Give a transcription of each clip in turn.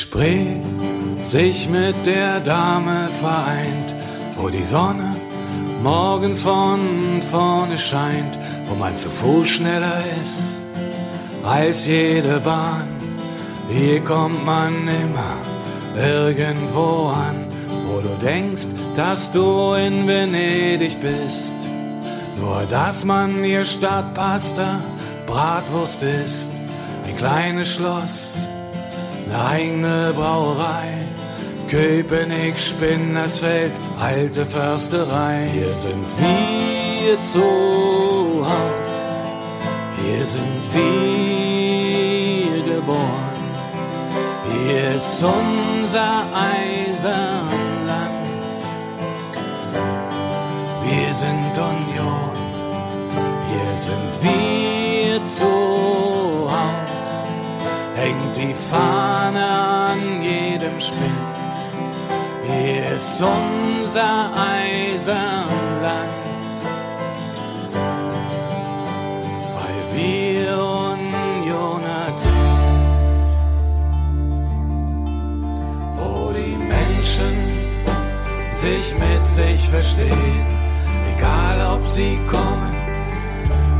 Spree sich mit der Dame vereint, wo die Sonne morgens von vorne scheint, wo man zu Fuß schneller ist als jede Bahn. Hier kommt man immer irgendwo an, wo du denkst, dass du in Venedig bist. Nur dass man hier Stadtpasta, Bratwurst ist, ein kleines Schloss, eine Brauerei. Köpenick, Spinnersfeld, alte Försterei. Hier sind wir zu Haus, hier sind wir geboren. Hier ist unser Eisenland. Wir sind Union, hier sind wir zu Haus. Hängt die Fahne Spind. Hier ist unser Eisenland. Weil wir Unioner sind. Wo die Menschen sich mit sich verstehen. Egal ob sie kommen,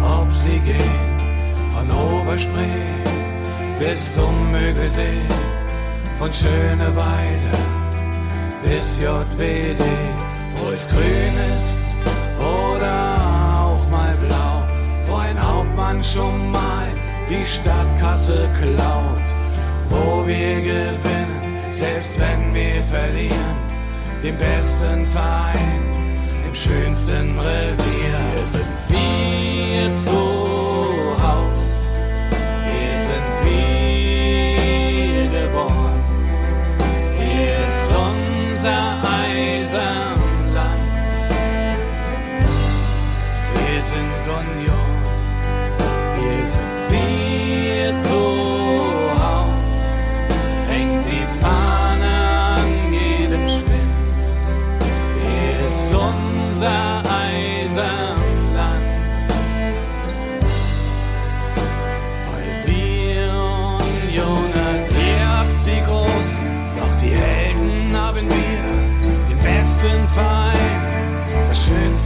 ob sie gehen. Von Oberspree bis zum Mögelsee. Von Schöneweide bis JWD, wo es grün ist oder auch mal blau, wo ein Hauptmann schon mal die Stadtkasse klaut, wo wir gewinnen, selbst wenn wir verlieren, den besten Verein im schönsten Revier. Hier sind wir zu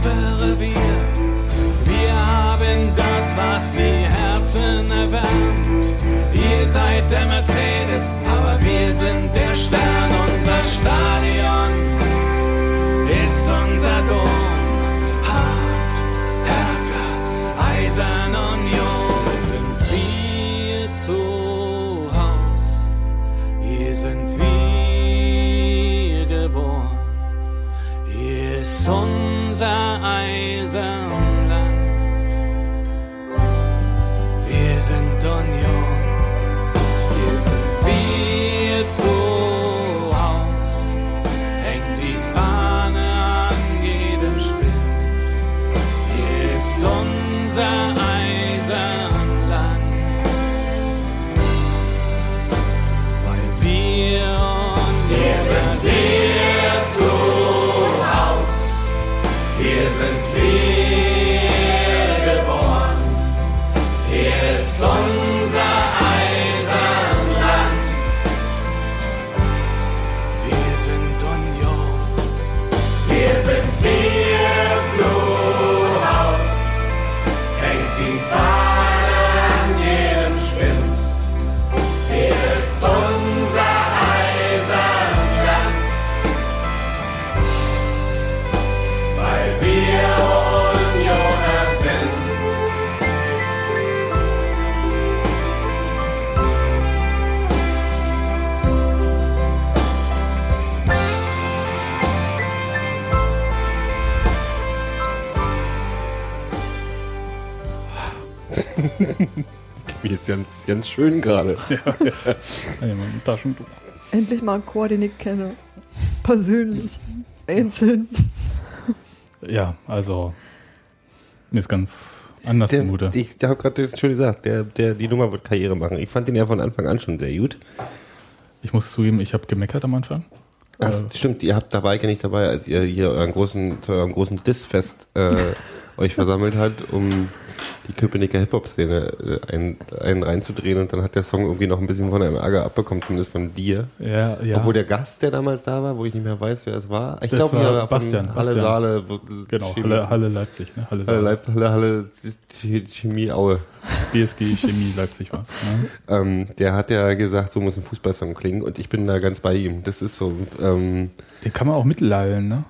schönste Revier. Wir haben das, was die Herzen erwärmt. Ihr seid der Mercedes, aber wir sind der Stern. Unser Stadion unser ganz, ganz schön gerade. Ja, ja. ein Taschentuch. Endlich mal einen Chor, den ich kenne. Persönlich. Einzeln. Ja, also mir ist ganz anders Der, zumute. ich habe gerade schon gesagt, der, der, die Nummer wird Karriere machen. Ich fand den ja von Anfang an schon sehr gut. Ich muss zugeben, ich habe gemeckert am Anfang. Ach, Äh, stimmt, ihr habt dabei, nicht dabei, als ihr hier euren großen, zu eurem großen Dissfest äh, euch versammelt habt, um die Köpenicker Hip-Hop-Szene äh, einen, einen reinzudrehen und dann hat der Song irgendwie noch ein bisschen von einem Ärger abbekommen, zumindest von dir. Ja, ja. Obwohl der Gast, der damals da war, wo ich nicht mehr weiß, wer es war. Ich glaube, war ja, von Bastian, Halle Bastian. Saale. genau, Halle, Halle Leipzig, ne? Halle, Halle, Saale. Leip- Halle, Halle Ch- Chemie Aue. BSG Chemie Leipzig war's. Ne? Ähm, der hat ja gesagt, so muss ein Fußballsong klingen und ich bin da ganz bei ihm. Das ist so, ähm, Den kann man auch mitlallen, ne?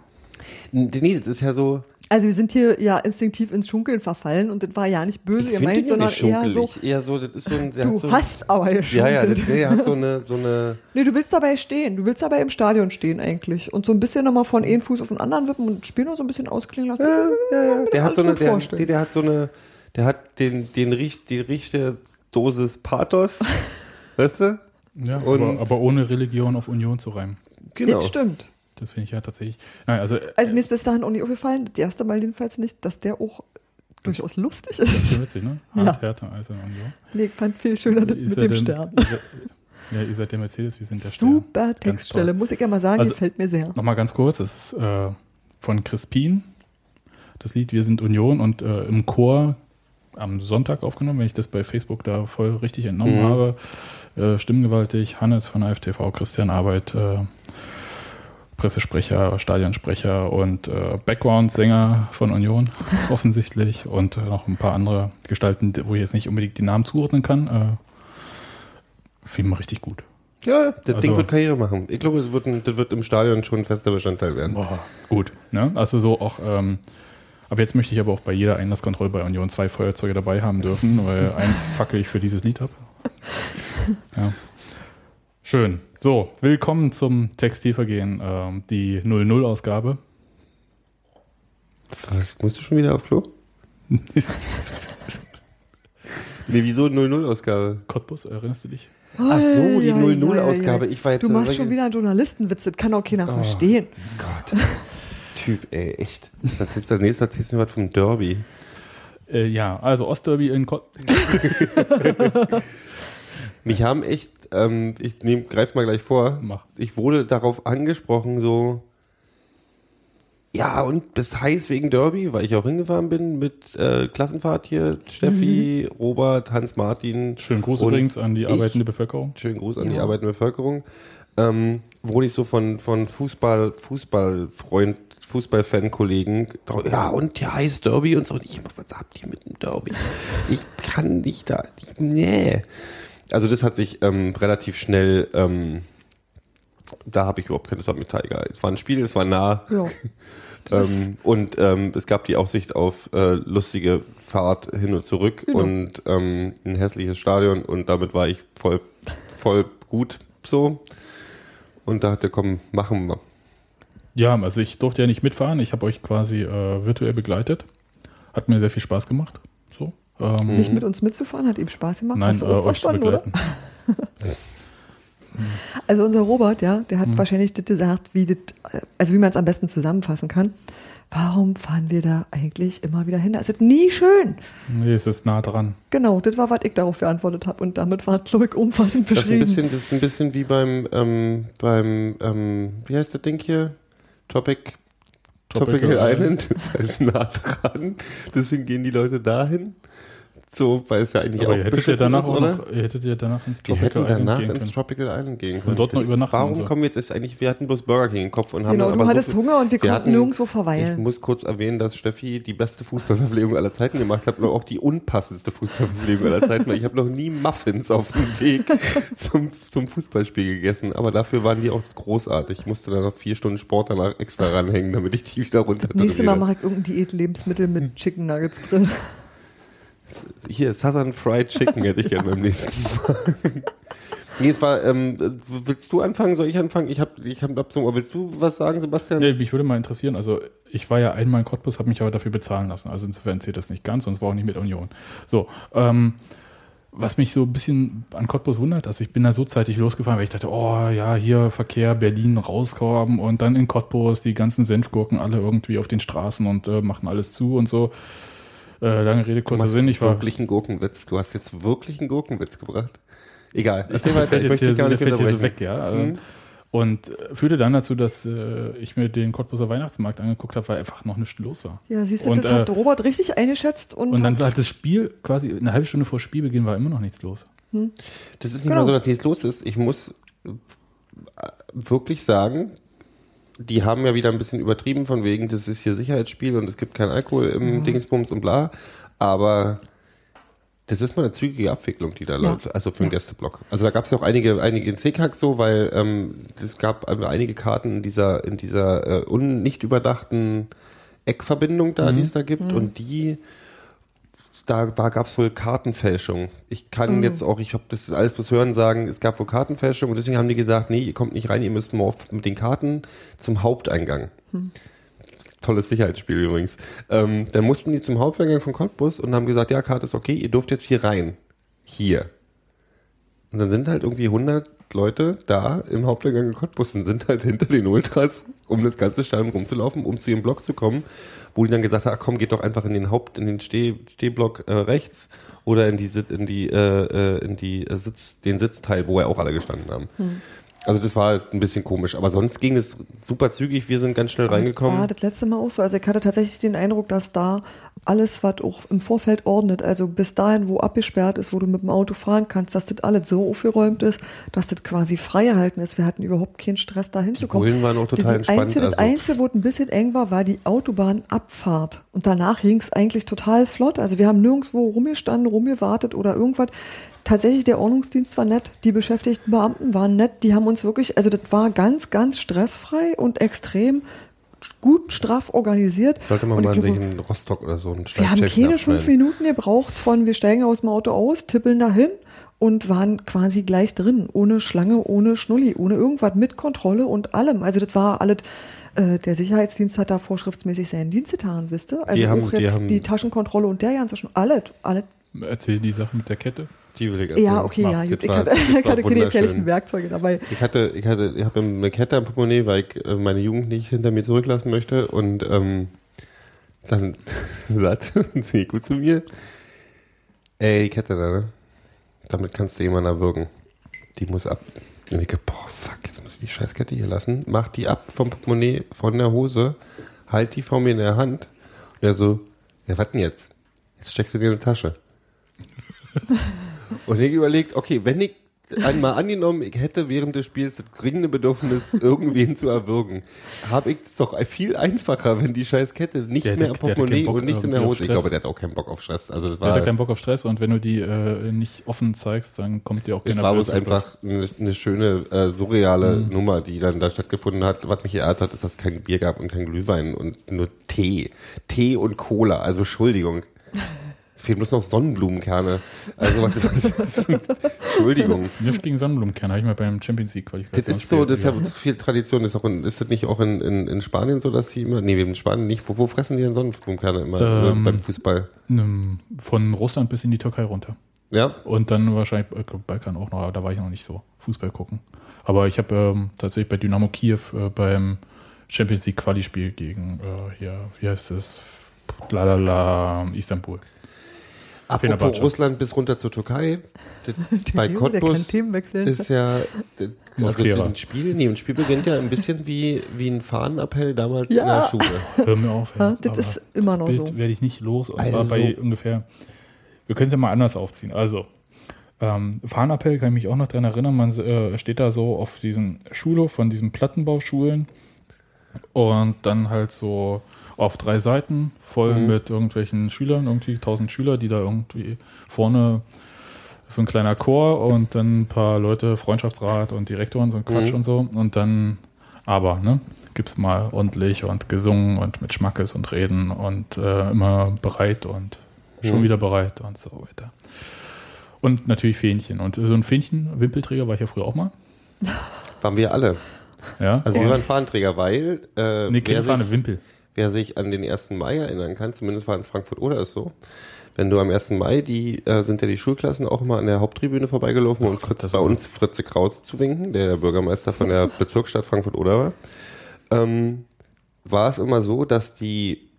nee, das ist ja so, Also wir sind hier ja instinktiv ins Schunkeln verfallen und das war ja nicht böse ich gemeint, sondern nicht eher so. Eher so, das ist so ein, der du so, hast aber ja, geschunkelt. ja, das, der hat so eine, so eine, Nee, du willst dabei stehen. Du willst dabei im Stadion stehen eigentlich. Und so ein bisschen nochmal von einem Fuß auf den anderen wippen und das Spiel noch so ein bisschen ausklingen lassen. ja, ja, ja. der hat so eine, der, nee, der hat so eine, der hat den, den richt, die richtige Dosis Pathos, weißt du? Ja, Und- aber, aber ohne Religion auf Union zu reimen. Genau. Das stimmt. Das finde ich ja tatsächlich. Nein, also, Also mir ist bis dahin auch nicht aufgefallen, das erste Mal jedenfalls nicht, dass der auch durchaus lustig das ist ist. schon witzig, ne? Ja. Hart, härter als Union. Nee, ich fand viel schöner das Ihr mit dem denn- Stern. ihr seid- Ja, ihr seid der Mercedes, wir sind der Stern. Super Textstelle, muss ich ja mal sagen, Also- gefällt mir sehr. Nochmal ganz kurz, das ist äh, von Crispin, das Lied Wir sind Union und äh, im Chor am Sonntag aufgenommen, wenn ich das bei Facebook da voll richtig entnommen Mhm. habe. Äh, Stimmgewaltig, Hannes von AFTV, Christian Arbeit, äh, Pressesprecher, Stadionsprecher und äh, Background-Sänger von Union offensichtlich und äh, noch ein paar andere Gestalten, wo ich jetzt nicht unbedingt die Namen zuordnen kann. Äh, Finde ich mal richtig gut. Ja, das Also- Ding wird Karriere machen. Ich glaube, das wird, das wird im Stadion schon ein fester Bestandteil werden. Boah, gut. Ne? Also so auch, ähm, aber jetzt möchte ich aber auch bei jeder Einlasskontrolle bei Union zwei Feuerzeuge dabei haben dürfen, weil eins fackel ich für dieses Lied ab. Ja. Schön. So, willkommen zum Textilvergehen, ähm, die 00-Ausgabe. Was, musst du schon wieder auf Klo? Nee, wieso 0-0-Ausgabe? Cottbus, erinnerst du dich? Ach so, die Ei, ei, 0-0-Ausgabe. ei, ei. Ich war jetzt Du so- machst schon wieder einen Journalistenwitz, das kann auch keiner Oh. verstehen. Gott. Typ, ey, echt. Jetzt erzählst du als nächstes erzählst du mir was vom Derby. Äh, ja, also Ostderby in Cottbus. Mich haben echt, ähm, ich nehm, greif's mal gleich vor, Mach. ich wurde darauf angesprochen, so, ja, und bist heiß wegen Derby, weil ich auch hingefahren bin mit äh, Klassenfahrt hier, Steffi, Robert, Hans-Martin. Schönen Gruß übrigens an die ich- arbeitende Bevölkerung. Schönen Gruß an die Ja. arbeitende Bevölkerung. Ähm, wurde ich so von, von Fußball, Fußballfreund, Fußballfan-Kollegen, ja, und ja, heiß Derby und so. Und ich, was habt ihr mit dem Derby? Ich kann nicht da, ich, nee. Also das hat sich ähm, relativ schnell, ähm, da habe ich überhaupt keine Lust mit egal. Es war ein Spiel, es war nah. Ja. Das Ähm, und ähm, es gab die Aussicht auf äh, lustige Fahrt hin und zurück Genau. und ähm, ein hässliches Stadion und damit war ich voll, voll gut so. Und da hat er komm, machen wir. Ja, also ich durfte ja nicht mitfahren. Ich habe euch quasi äh, virtuell begleitet. Hat mir sehr viel Spaß gemacht. So. Ähm, Nicht mit uns mitzufahren, hat ihm Spaß gemacht. Nein, Hast du äh, auch euch zu verstanden, oder? Also unser Robert, ja, der hat Hm. wahrscheinlich das gesagt, wie das, äh, also wie man es am besten zusammenfassen kann. Warum fahren wir da eigentlich immer wieder hin? Da ist nie schön. Nee, es ist nah dran. Genau, das war, was ich darauf beantwortet habe. Und damit war es, glaube ich, umfassend Das ist, ein beschrieben. bisschen, das ist ein bisschen wie beim, ähm, beim ähm, wie heißt das Ding hier? Topic, Tropical Island. Das heißt nah dran. Deswegen gehen die Leute dahin. So, weil es ja eigentlich Aber auch ihr hättet ja danach ist, auch oder? noch, ihr hättet ja danach ins Wir Tropical hätten Island danach gehen ins können. Tropical Island gehen können. dort noch Das übernachten Ist, warum und so. kommen wir jetzt ist eigentlich, wir hatten bloß Burger King im Kopf und haben Genau, dann du hattest so, Hunger und wir konnten hatten- nirgendwo Ich verweilen. muss kurz erwähnen, dass Steffi die beste Fußballverpflegung aller Zeiten gemacht hat und auch die unpassendste Fußballverpflegung aller Zeiten, weil ich habe noch nie Muffins auf dem Weg zum, zum Fußballspiel gegessen, aber dafür waren die auch großartig. Ich musste da noch vier Stunden Sport danach extra ranhängen, damit ich die wieder runter Nächstes Mal mache ich irgendein Diät-Lebensmittel mit Chicken Nuggets drin. Hier, Southern Fried Chicken hätte ich gerne beim nächsten Mal. Nee, es war, ähm, willst du anfangen? Soll ich anfangen? Ich habe, ich hab Abzug. Willst du was sagen, Sebastian? Nee, mich würde mal interessieren, also ich war ja einmal in Cottbus, habe mich aber dafür bezahlen lassen. Also insofern zählt das nicht ganz und es war auch nicht mit Union. So, ähm, was mich so ein bisschen an Cottbus wundert, also ich bin da so zeitig losgefahren, weil ich dachte, oh ja, hier Verkehr, Berlin rauskommen und dann in Cottbus die ganzen Senfgurken alle irgendwie auf den Straßen und äh, machen alles zu und so. Äh, lange Rede, Du kurzer Sinn. Ich war, wirklich einen Gurkenwitz. Du hast jetzt wirklich einen Gurkenwitz gebracht. Egal. Erzähl der weiter. Ich möchte hier, gar nicht der fällt hier so weg, ja. Mhm. Und äh, führte dann dazu, dass äh, ich mir den Cottbuser Weihnachtsmarkt angeguckt habe, weil einfach noch nichts los war. Ja, siehst du, Und, das hat äh, Robert richtig eingeschätzt und, Und dann hat, war das Spiel quasi eine halbe Stunde vor Spielbeginn war immer noch nichts los. Das ist nicht Genau. mal so, dass nichts los ist. Ich muss äh, wirklich sagen, die haben ja wieder ein bisschen übertrieben von wegen, das ist hier Sicherheitsspiel und es gibt keinen Alkohol im Dingsbums und bla. Aber das ist mal eine zügige Abwicklung, die da Ja. läuft, also für den Gästeblock. Also da gab es ja auch einige, einige in Hickhack so, weil ähm, es gab einige Karten in dieser, in dieser äh, un, nicht überdachten Eckverbindung da, die es da gibt und die da gab es wohl Kartenfälschung. Ich kann Mhm. jetzt auch, ich habe das alles bis hören sagen, es gab wohl Kartenfälschung und deswegen haben die gesagt, nee, ihr kommt nicht rein, ihr müsst morf mit den Karten zum Haupteingang. Hm. Tolles Sicherheitsspiel übrigens. Ähm, dann mussten die zum Haupteingang von Cottbus und haben gesagt, ja, Karte ist okay, ihr dürft jetzt hier rein. Hier. Und dann sind halt irgendwie 100 Leute da im Haupteingang in Cottbus und sind halt hinter den Ultras, um das ganze Stadion rumzulaufen, um zu ihrem Block zu kommen, wo die dann gesagt haben, ach komm, geht doch einfach in den Haupt, in den Steh, Stehblock äh, rechts oder in die, in die, äh, äh, in die äh, Sitz, den Sitzteil, wo ja auch alle gestanden haben. Also das war halt ein bisschen komisch, aber sonst ging es super zügig, wir sind ganz schnell reingekommen. war das letzte Mal auch so. Also ich hatte tatsächlich den Eindruck, dass da alles, was auch im Vorfeld ordnet, also bis dahin, wo abgesperrt ist, wo du mit dem Auto fahren kannst, dass das alles so aufgeräumt ist, dass das quasi frei erhalten ist. Wir hatten überhaupt keinen Stress, da hinzukommen. Bullen waren auch total die, die entspannt, Einzige, das also- Einzige, wo es ein bisschen eng war, war die Autobahnabfahrt. Und danach ging es eigentlich total flott. Also wir haben nirgendwo rumgestanden, rumgewartet oder irgendwas. Tatsächlich, der Ordnungsdienst war nett, die beschäftigten Beamten waren nett, die haben uns wirklich, also das war ganz, ganz stressfrei und extrem gut straff organisiert. Sollte man Und mal ich sich in Rostock oder so einen wir haben keine fünf. Minuten gebraucht von wir steigen aus dem Auto aus, tippeln dahin und waren quasi gleich drin, ohne Schlange, ohne Schnulli, ohne irgendwas, mit Kontrolle und allem. Also das war alles, äh, der Sicherheitsdienst hat da vorschriftsmäßig seinen Dienst getan, wisst ihr? Also Die haben- auch die jetzt haben- die Taschenkontrolle und der ganze schon, alles, alles. Erzähl die Sache mit der Kette. Die will ich erzählen. Ja, okay, ja, gut. Ich war- hatte, ich hatte keine gefährlichen Werkzeuge dabei. Ich hatte, ich hatte, ich habe eine Kette am Portemonnaie, weil ich äh, meine Jugend nicht hinter mir zurücklassen möchte und ähm, dann sagte sie gut zu mir, ey, die Kette da, ne? Damit kannst du jemanden erwürgen. Die muss ab. Und ich dachte, boah, fuck, jetzt muss ich die Scheißkette hier lassen. Mach die ab vom Portemonnaie, von der Hose, halt die vor mir in der Hand. Und er so, ja, was denn jetzt? Jetzt steckst du dir in die Tasche. Und ich überlegt, okay, wenn ich einmal angenommen, ich hätte während des Spiels das dringende Bedürfnis, irgendwen zu erwürgen, habe ich es doch viel einfacher, wenn die scheiß Kette nicht Der mehr hatte Portemonnaie und nicht in der Hose. Ich glaube, der hat auch keinen Bock auf Stress. Also das Der hat war, ja keinen Bock auf Stress und wenn du die äh, nicht offen zeigst, dann kommt dir auch es keiner war bloß einfach eine, eine schöne, äh, surreale Mhm. Nummer, die dann da stattgefunden hat. Was mich geehrt hat, ist, dass es kein Bier gab und kein Glühwein und nur Tee. Tee und Cola. Also Entschuldigung. Fehlen bloß noch Sonnenblumenkerne. Also was, was Entschuldigung. Nicht gegen Sonnenblumenkerne, habe ich mal beim Champions League Das Qualifikation. ist so, das ist ja viel Tradition. Ist, auch in, ist das nicht auch in, in, in Spanien so, dass sie immer, nee, in Spanien nicht, wo, wo fressen die denn Sonnenblumenkerne immer äh, Ähm, beim Fußball? Von Russland bis in die Türkei runter. Ja? Und dann wahrscheinlich äh, Balkan auch noch, aber da war ich noch nicht so Fußball gucken. Aber ich habe ähm, tatsächlich bei Dynamo Kiew äh, beim Champions League Quali-Spiel gegen äh, hier, wie heißt es? Lalala, Istanbul. Apropos. Russland bis runter zur Türkei. Das, bei Junge, Cottbus ist ja, das- also ein Spiel, nee, ein Spiel beginnt ja ein bisschen wie, wie ein Fahnenappell damals in Ja. der Schule. Hör mir auf. Ja, ey. das ist immer noch Bild so. werde ich nicht los. Und Also zwar bei so- ungefähr, wir können es ja mal anders aufziehen. Also, ähm, Fahnenappell kann ich mich auch noch dran erinnern. Man äh, steht da so auf diesen Schulhof von diesen Plattenbauschulen und dann halt so auf drei Seiten voll Mhm. mit irgendwelchen Schülern, irgendwie tausend Schüler, die da irgendwie vorne so ein kleiner Chor und dann ein paar Leute, Freundschaftsrat und Direktor und so ein Quatsch Mhm. und so. Und dann aber, ne, gibt's mal ordentlich und gesungen und mit Schmackes und Reden und äh, immer bereit und schon Mhm. wieder bereit und so weiter. Und natürlich Fähnchen. Und so ein Fähnchen-Wimpelträger war ich ja früher auch mal. Waren wir alle. Ja. Also wir waren Fahnenträger, weil äh, nee, keine Fahne, Wimpel. Wer sich an den 1. Mai erinnern kann, zumindest war es Frankfurt oder ist so, wenn du am 1. Mai, die äh, sind ja die Schulklassen auch immer an der Haupttribüne vorbeigelaufen, um Fritz, bei uns Fritze Krause zu winken, der der Bürgermeister von der Bezirksstadt Frankfurt oder war. Ähm, war es immer so, dass die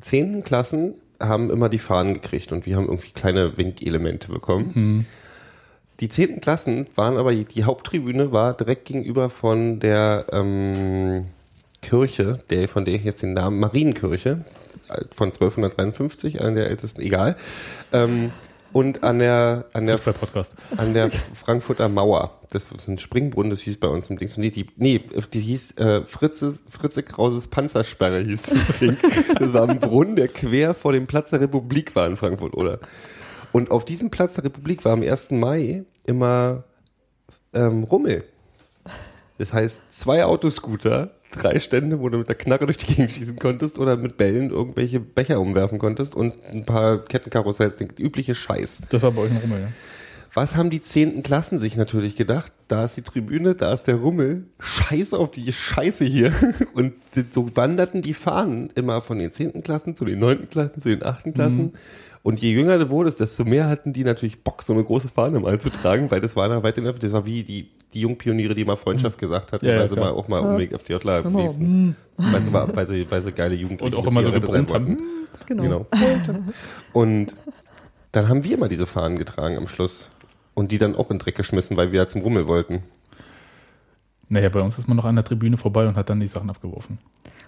zehnten Klassen haben immer die Fahnen gekriegt und wir haben irgendwie kleine Winkelemente bekommen. Die zehnten Klassen waren aber, die Haupttribüne war direkt gegenüber von der ähm, Kirche, der, von der ich jetzt den Namen Marienkirche, von 1253, einer der ältesten, egal. Ähm, und an der, an der, an der Frankfurter Mauer. Das ist ein Springbrunnen, das hieß bei uns im Dings. Nee, die, nee, die hieß äh, Fritzes, Fritze Krauses Panzersperre hieß das Ding. Das war ein Brunnen, der quer vor dem Platz der Republik war in Frankfurt, oder? Und auf diesem Platz der Republik war am 1. Mai immer ähm, Rummel. Das heißt, zwei Autoscooter, drei Stände, wo du mit der Knarre durch die Gegend schießen konntest oder mit Bällen irgendwelche Becher umwerfen konntest und ein paar Kettenkarussells, der übliche Scheiß. Das war bei euch ein Rummel, ja? Was haben die zehnten Klassen sich natürlich gedacht? Da ist die Tribüne, da ist der Rummel. Scheiß auf die Scheiße hier. Und so wanderten die Fahnen immer von den zehnten Klassen zu den neunten Klassen, zu den achten Klassen. Und je jünger du wurdest, desto mehr hatten die natürlich Bock, so eine große Fahne mal zu tragen, weil das war da weit in der, das war wie die, die Jungpioniere, die mal Freundschaft gesagt hatten, Ja, ja, weil sie klar. mal auch mal unbedingt auf die Jotla Genau. gewesen. Weil sie, mal, weil, sie, weil sie geile Jugendliche Und auch immer so gebrummt haben. wollten. Genau. Genau. Und dann haben wir mal diese Fahnen getragen am Schluss. Und die dann auch in den Dreck geschmissen, weil wir ja zum Rummel wollten. Naja, bei uns ist man noch an der Tribüne vorbei und hat dann die Sachen abgeworfen.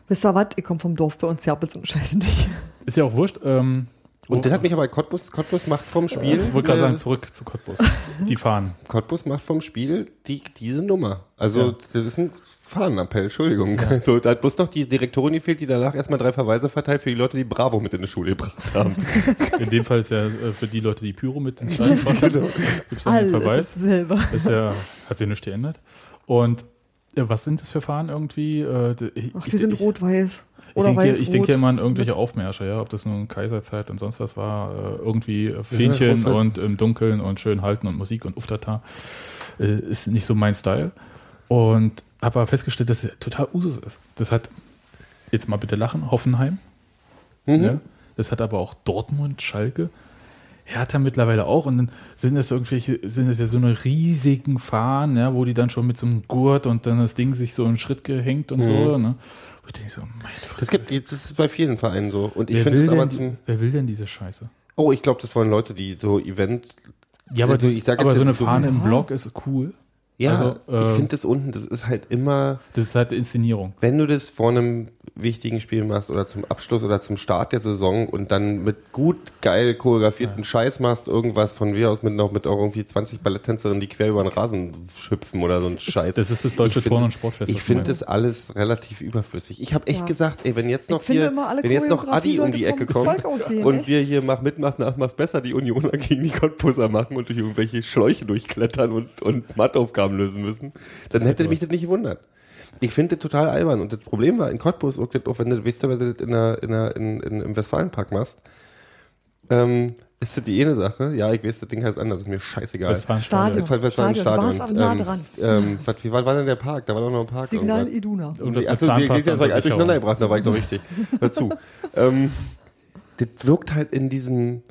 Wisst ihr was? Ich komme vom Dorf, bei uns ja so eine Scheiße nicht. Ist ja auch wurscht. Ähm, Und das hat mich aber Cottbus, Cottbus macht vom Spiel. ich wollte gerade sagen, zurück zu Cottbus. Die fahren. Cottbus macht vom Spiel die, diese Nummer. Also, Ja. das ist ein Fahnenappell, Entschuldigung. Also, da hat bloß noch die Direktorin gefehlt, die danach erstmal drei Verweise verteilt für die Leute, die Bravo mit in die Schule gebracht haben. In dem Fall ist ja äh, für die Leute, die Pyro mit ins Stadion fahren, Genau. gibt es einen Verweis. selber. Ist ja, hat sich nichts geändert. Und äh, was sind das für Fahnen irgendwie? Äh, ich, Ach, die sind ich, rot-weiß. Ich Oder denke, weiß ich denke immer an irgendwelche Aufmärsche, ja, ob das nun Kaiserzeit und sonst was war, äh, irgendwie äh, Fähnchen und im Dunkeln und schön halten und Musik und Uftata, äh, ist nicht so mein Style. Und habe aber festgestellt, dass es total Usus ist. Das hat, jetzt mal bitte lachen, Hoffenheim. Ja, das hat aber auch Dortmund, Schalke. Hertha mittlerweile auch und dann sind es irgendwelche, sind es ja so eine riesigen Fahnen, ja, wo die dann schon mit so einem Gurt und dann das Ding sich so einen Schritt gehängt und so, ne? Ich denke so, meine. Das gibt, das ist bei vielen Vereinen so. Und ich Wer finde will, es aber denn, zum, wer will denn diese Scheiße? oh, ich glaube, das wollen Leute, die so Event, Ja, aber, Also ich sag aber jetzt so eine so- Fahne im Block ist cool. Ja, Also, ich äh, finde das unten, das ist halt immer, Das ist halt Inszenierung. wenn du das vor einem wichtigen Spiel machst oder zum Abschluss oder zum Start der Saison und dann mit gut geil choreografierten Scheiß machst, irgendwas von mir aus mit noch mit auch irgendwie 20 Balletttänzerinnen, die quer über den Rasen schüpfen oder so ein Scheiß. Das ist das deutsche Ich find- Turn- und Sportfest, Ich finde das alles relativ überflüssig. Ich habe echt Ja. gesagt, ey, wenn jetzt noch Ich hier, wenn jetzt noch Adi um die Ecke kommt aussehen, und echt? wir hier mach mit, mach's nach, mach's besser, die Unioner gegen die Cottbusser machen und durch irgendwelche Schläuche durchklettern und, und Matheaufgaben lösen müssen, dann hätte mich das nicht gewundert. Ich finde das total albern. Und das Problem war in Cottbus, auch, das- auch wenn du, weißt du, wenn du das in der, in der, in, in, im Westfalenpark machst, ähm, ist das die eine Sache. Ja, ich weiß, das Ding heißt anders, ist mir scheißegal. Westfalenstadion. Stadion. Westfalen- Westfalenstadion. Stadion. Du warst am nah Ähm, dran. Ähm, was, wie war, war denn der Park? Da war doch noch ein Park. Signal irgendwas. Iduna. Irgendwas mit Achso, die, die, Zahnpasta die, und die, die Versicherung. durcheinander gebracht, da war ich noch richtig. Hör zu. ähm, das wirkt halt in diesem,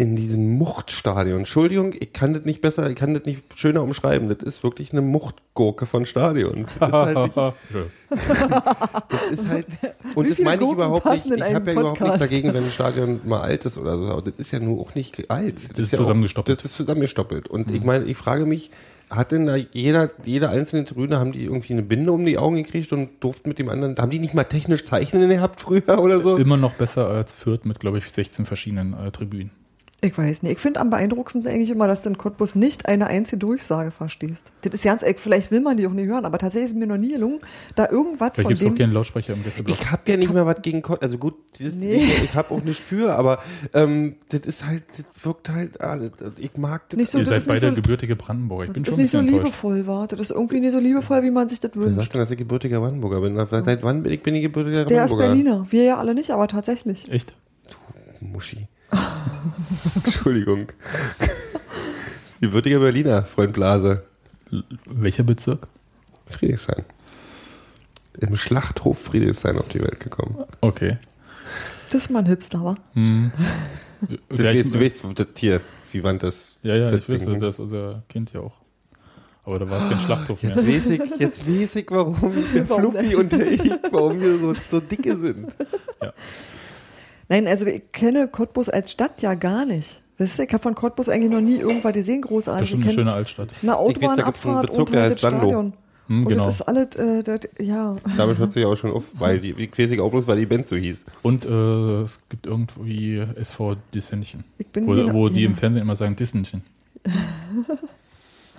in diesem Muchtstadion. Entschuldigung, ich kann das nicht besser, ich kann das nicht schöner umschreiben. Das ist wirklich eine Muchtgurke von Stadion. Das ist halt, nicht, das ist halt und das meine ich überhaupt nicht. Ich habe ja überhaupt nichts dagegen, wenn ein Stadion mal alt ist oder so. Aber das ist ja nur auch nicht alt. Das, ist ja auch- zusammengestoppelt. Das ist zusammengestoppelt. Und ich meine, ich frage mich, hat denn da jeder, jeder einzelne Tribüne, haben die irgendwie eine Binde um die Augen gekriegt und durften mit dem anderen, haben die nicht mal technisch Zeichnen gehabt früher oder so? Immer noch besser als Fürth mit, glaube ich, 16 verschiedenen äh, Tribünen. Ich weiß nicht. Ich finde am beeindruckendsten eigentlich immer, dass du in Cottbus nicht eine einzige Durchsage verstehst. Das ist ganz, vielleicht will man die auch nicht hören, aber tatsächlich ist mir noch nie gelungen, da irgendwas Vielleicht von gibt es auch dem. keinen Lautsprecher im Gästeblock. Ich habe ja nicht mehr was gegen Kott, also gut, das Nee. ich, ich habe auch nicht für, aber ähm, das ist halt, das wirkt halt, ah, das- ich mag das. Nicht so, Ihr das seid ist nicht beide so, gebürtige Brandenburger. Ich bin das schon ist ein nicht so bisschen enttäuscht. liebevoll, war. Das ist irgendwie nicht so liebevoll, wie man sich das Wer wünscht. sagt denn, dass ich gebürtiger Brandenburger bin? Seit wann bin ich, bin ich gebürtiger Der ist Brandenburger? Berliner. Wir ja alle nicht, aber tatsächlich. Echt? Muschi. Entschuldigung. gebürtiger Berliner, Freund Blase. Welcher Bezirk? Friedrichshain. Im Schlachthof Friedrichshain auf die Welt gekommen. Okay. Das ist mal ein Hipster, wa? Du Gleich- weißt, du weißt, das hier, wie wann das. ja, ja, das ich wüsste, das ist unser Kind ja auch. Aber da war es kein Schlachthof mehr. Jetzt weiß ich, jetzt weiß ich, warum der Warum Fluppi und der ich, warum wir so, so dicke sind. Nein, also ich kenne Cottbus als Stadt ja gar nicht. Wisst ihr, ich habe von Cottbus eigentlich noch nie irgendwas gesehen, Das großartig. ist schon eine schöne Altstadt. Eine Autobahnabfahrt und der halt heißt das. Stadion. Hm, und genau. das ist alles, äh, das, ja. Damit hört sich auch schon auf, weil die, wie weiß ich auch bloß, weil die Band so hieß. Und äh, es gibt irgendwie SV Dissenchen. Ich bin Wo, wo die ja. im Fernsehen immer sagen Dissenchen.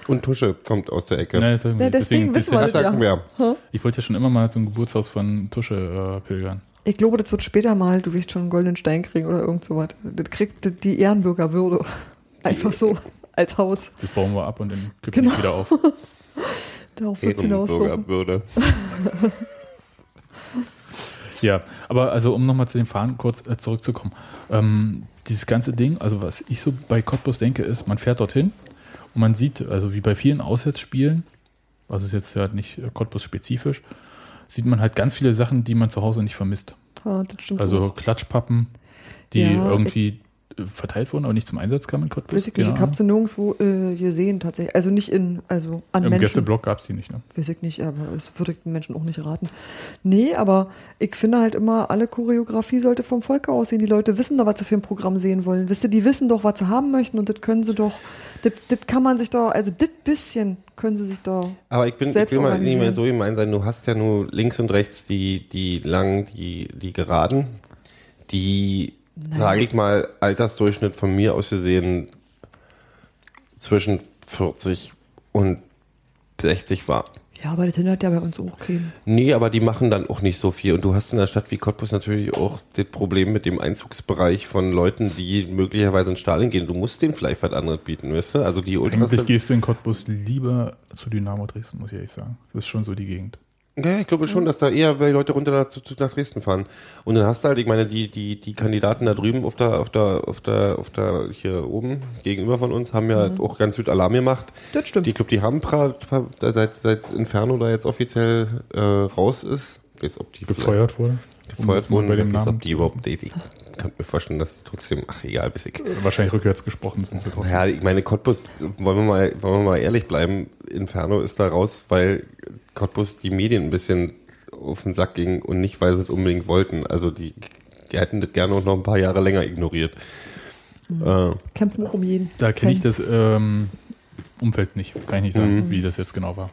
Und Tusche kommt aus der Ecke. Das- Ja, deswegen wissen wir das ja. Ich wollte ja schon immer mal zum Geburtshaus von Tusche äh, pilgern. Ich glaube, das wird später mal, du wirst schon einen goldenen Stein kriegen oder irgend sowas. Das kriegt die- Ehrenbürgerwürde. Einfach so, als Haus. Das bauen wir ab und dann kippen Genau. wir wieder auf. Darauf wird es hinauslaufen. Ehrenbürgerwürde. Ja, aber also um nochmal zu den Fahren kurz äh, zurückzukommen. Ähm, dieses ganze Ding, also was ich so bei Cottbus denke, ist, man fährt dorthin und man sieht, also wie bei vielen Auswärtsspielen, also ist jetzt ja nicht äh, Cottbus-spezifisch, sieht man halt ganz viele Sachen, die man zu Hause nicht vermisst. Stimmt Also auch. Klatschpappen, die Ja, irgendwie verteilt wurden, aber nicht zum Einsatz kamen in Cottbus. Weiß ich nicht, ich habe sie nirgendwo äh, gesehen tatsächlich. Also nicht in, also an Im Menschen. Gästeblock gab es die nicht, ne? Weiß ich nicht, aber das würde ich den Menschen auch nicht raten. Nee, aber ich finde halt immer, alle Choreografie sollte vom Volk aussehen. Die Leute wissen doch, was sie für ein Programm sehen wollen. Wisst ihr, die wissen doch, was sie haben möchten und das können sie doch, das, das kann man sich doch, also das bisschen können sie sich doch Aber ich bin, ich will mal nicht mehr so gemein sein. Du hast ja nur links und rechts die, die langen, die, die geraden, die, sage ich mal, Altersdurchschnitt von mir aus gesehen zwischen 40 und 60 war. Ja, aber das hindert ja bei uns auch keinen. Nee, aber die machen dann auch nicht so viel. Und du hast in einer Stadt wie Cottbus natürlich auch das Problem mit dem Einzugsbereich von Leuten, die möglicherweise in Stadion gehen. Du musst denen vielleicht was anderes bieten, weißt du? Also die Ultras. Eigentlich gehst du in Cottbus lieber zu Dynamo Dresden, muss ich ehrlich sagen. Das ist schon so die Gegend. Ja, ich glaube schon, dass da eher weil Leute runter nach, nach Dresden fahren. Und dann hast du halt, ich meine, die, die, die Kandidaten da drüben auf der, auf der, auf der, auf der, hier oben, gegenüber von uns, haben ja auch ganz gut Alarm gemacht. Das stimmt. Die, ich glaube, die haben pra, pra, da seit, seit Inferno da jetzt offiziell äh, raus ist. Ich weiß, ob die Gefeuert wurde. Mal wurden, bei dem Namen ob die überhaupt, ich, ich kann mir vorstellen, dass die trotzdem, ach egal, bis ich. wissen. Wahrscheinlich rückwärts gesprochen sind sie trotzdem. Ja, ich meine, Cottbus, wollen wir mal, wollen wir mal ehrlich bleiben, Inferno ist da raus, weil Cottbus die Medien ein bisschen auf den Sack ging und nicht, weil sie es unbedingt wollten. Also die, die hätten das gerne auch noch ein paar Jahre länger ignoriert. Äh, Kämpfen um jeden. Da kenne ich das ähm, Umfeld nicht. Kann ich nicht sagen, Mhm. wie das jetzt genau war.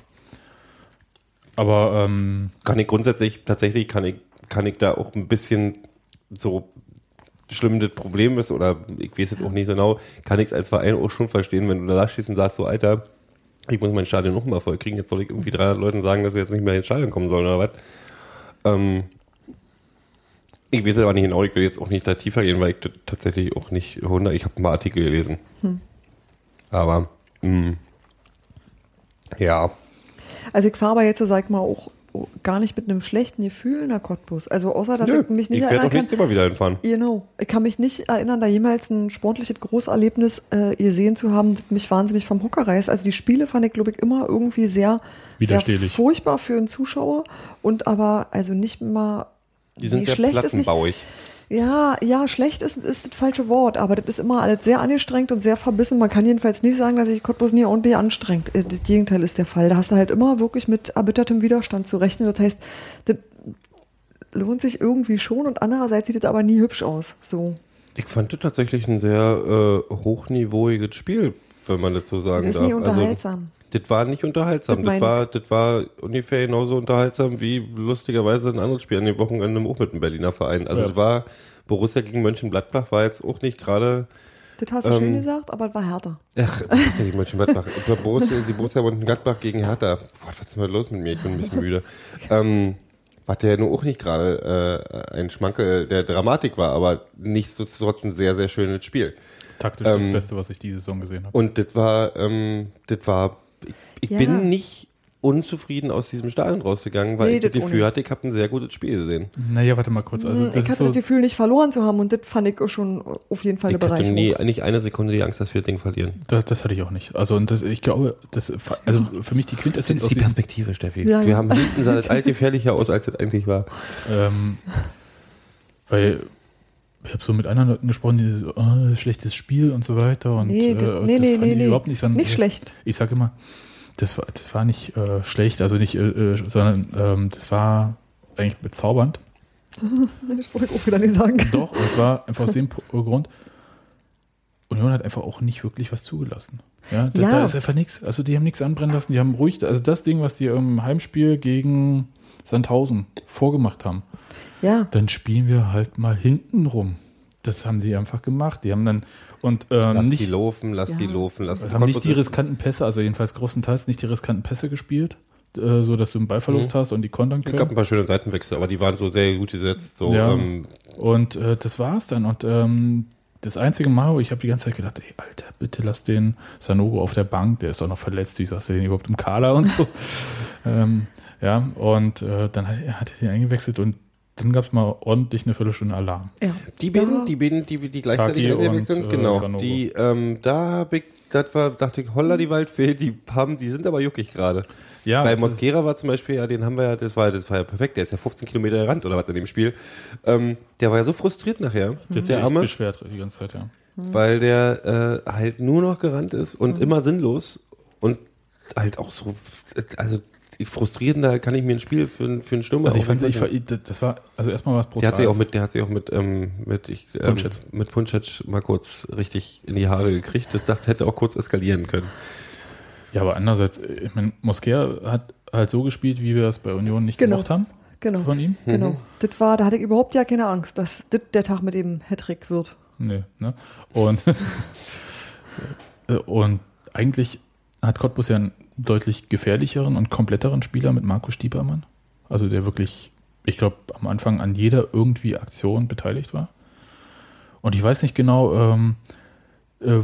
Aber ähm, kann ich grundsätzlich, tatsächlich kann ich, kann ich da auch ein bisschen so schlimm das Problem ist, oder ich weiß es auch nicht so genau, kann ich es als Verein auch schon verstehen, wenn du da stehst und sagst so, Alter, ich muss mein Stadion noch mal voll kriegen, jetzt soll ich irgendwie 300 Leuten sagen, dass sie jetzt nicht mehr ins Stadion kommen sollen oder was. Ähm, ich weiß aber nicht genau, ich will jetzt auch nicht da tiefer gehen, weil ich tatsächlich auch nicht 100, ich habe ein paar Artikel gelesen. Aber, mh, ja, Also ich fahre aber jetzt, sag ich mal, auch gar nicht mit einem schlechten Gefühl nach Cottbus. Also außer, dass nö, ich mich nicht ich erinnern auch kann. Mal wieder hinfahren. Genau. Ich kann mich nicht erinnern, da jemals ein sportliches Großerlebnis äh, gesehen zu haben, das mich wahnsinnig vom Hocker reißt. Also die Spiele fand ich, glaube ich, immer irgendwie sehr, sehr furchtbar für einen Zuschauer und aber also nicht mal Die sind nee, sehr schlecht ist nicht. Ja, ja, schlecht ist, ist das falsche Wort, aber das ist immer alles sehr angestrengt und sehr verbissen. Man kann jedenfalls nicht sagen, dass sich Cottbus nie ordentlich anstrengt. Äh, Das Gegenteil ist der Fall. Da hast du halt immer wirklich mit erbittertem Widerstand zu rechnen. Das heißt, das lohnt sich irgendwie schon und andererseits sieht es aber nie hübsch aus. So. Ich fand das tatsächlich ein sehr äh, hochniveauiges Spiel, wenn man das so sagen Das ist darf. nie unterhaltsam. Das war nicht unterhaltsam. Das Das, war, das war ungefähr genauso unterhaltsam wie lustigerweise ein anderes Spiel an dem Wochenende auch mit dem Berliner Verein. Also Ja. das war Borussia gegen Mönchengladbach war jetzt auch nicht gerade. Das hast du schön Ähm, gesagt, aber es war härter. Ach, Borussia gegen Mönchengladbach. Borussia, die Borussia Mönchengladbach gegen Hertha. Boah, was ist denn heute los mit mir? Ich bin ein bisschen müde. Ähm, was ja nur auch nicht gerade äh, ein Schmankel der Dramatik war, aber nichtsdestotrotz ein sehr, sehr schönes Spiel. taktisch Ähm, das Beste, was ich diese Saison gesehen habe. Und das war, ähm, das war, ich, ich Ja. bin nicht unzufrieden aus diesem Stadion rausgegangen, weil Nee, ich das das Gefühl hatte, ich habe ein sehr gutes Spiel gesehen. Naja, warte mal kurz. Also, Hm, das ich ist hatte so, das Gefühl, nicht verloren zu haben und das fand ich schon auf jeden Fall eine Ich hatte Bereicherung. nie, nicht eine Sekunde die Angst, dass wir das Ding verlieren. das, das hatte ich auch nicht. Also, und das, ich glaube, das, also für mich die Quintessenz aus diesem, Perspektive, Steffi. Ja, wir ja. haben hinten sah das alt gefährlicher aus, als es eigentlich war. ähm, weil ich habe so mit anderen Leuten gesprochen, die so, ah, schlechtes Spiel und so weiter. Und, Nee, äh, das- das nee, nee, fand nee, nee. überhaupt nicht. sondern- Nicht schlecht. Ich sage immer, das war, das war nicht äh, schlecht, also nicht, äh, äh, sondern ähm, das war eigentlich bezaubernd. Das wollte ich auch wieder nicht sagen. Doch, und zwar einfach aus dem P- Grund. Und Union hat einfach auch nicht wirklich was zugelassen. Ja, da, Ja. da ist einfach nichts. Also die haben nichts anbrennen lassen. Die haben ruhig, also das Ding, was die im Heimspiel gegen Sandhausen vorgemacht haben, Ja. dann spielen wir halt mal hinten rum. Das haben sie einfach gemacht. Die haben dann und ähm, Lass nicht, die laufen, lass Ja. die laufen, lass haben nicht die riskanten Pässe, also jedenfalls größtenteils nicht die riskanten Pässe gespielt, äh, so dass du einen Ballverlust hast und die kontern Es gab können. ein paar schöne Seitenwechsel, aber die waren so sehr gut gesetzt. So, Ja. ähm, Und äh, das war's dann. Und ähm, das einzige Mal, wo ich habe die ganze Zeit gedacht, ey, Alter, bitte lass den Sanogo auf der Bank, der ist doch noch verletzt, wie sagst du den überhaupt im Kader und so. ähm, ja, und äh, dann hat, hat er den eingewechselt und dann gab es mal ordentlich eine Viertelstunde Alarm. ja. Die beiden, Ja. die beiden, die, die gleichzeitig Taki eingewechselt sind, äh, genau. Sanogo. Die, ähm, da hab ich, das war, dachte ich, holla die Waldfee, die haben, die sind aber juckig gerade. Ja, Bei Mosquera war zum Beispiel, ja, den haben wir ja, das war, das war ja perfekt, der ist ja 15 Kilometer gerannt oder was in dem Spiel. Ähm, der war ja so frustriert nachher, der hat der sich Arme, beschwert die ganze Zeit, ja. weil der äh, halt nur noch gerannt ist und immer sinnlos und halt auch so, also frustrierender kann ich mir ein Spiel für, einen- für einen Stürmer Also ich fand, ich, war- das war, also erstmal was brutal. Der hat sich auch mit, der hat sich auch mit, ähm, mit, ich, ähm, Puncic. mit Puncic mal kurz richtig in die Haare gekriegt. Das dachte, hätte auch kurz eskalieren können. Ja, aber andererseits, ich meine, Mosquera hat halt so gespielt, wie wir das bei Union nicht Genau. gemacht haben Genau. von ihm. Genau. Das war, da hatte ich überhaupt ja keine Angst, dass das der Tag mit dem Hattrick wird. Nee, ne? Und, und eigentlich hat Cottbus ja einen deutlich gefährlicheren und kompletteren Spieler mit Marco Stiepermann. Also der wirklich, ich glaube, am Anfang an jeder irgendwie Aktion beteiligt war. Und ich weiß nicht genau, ähm, äh,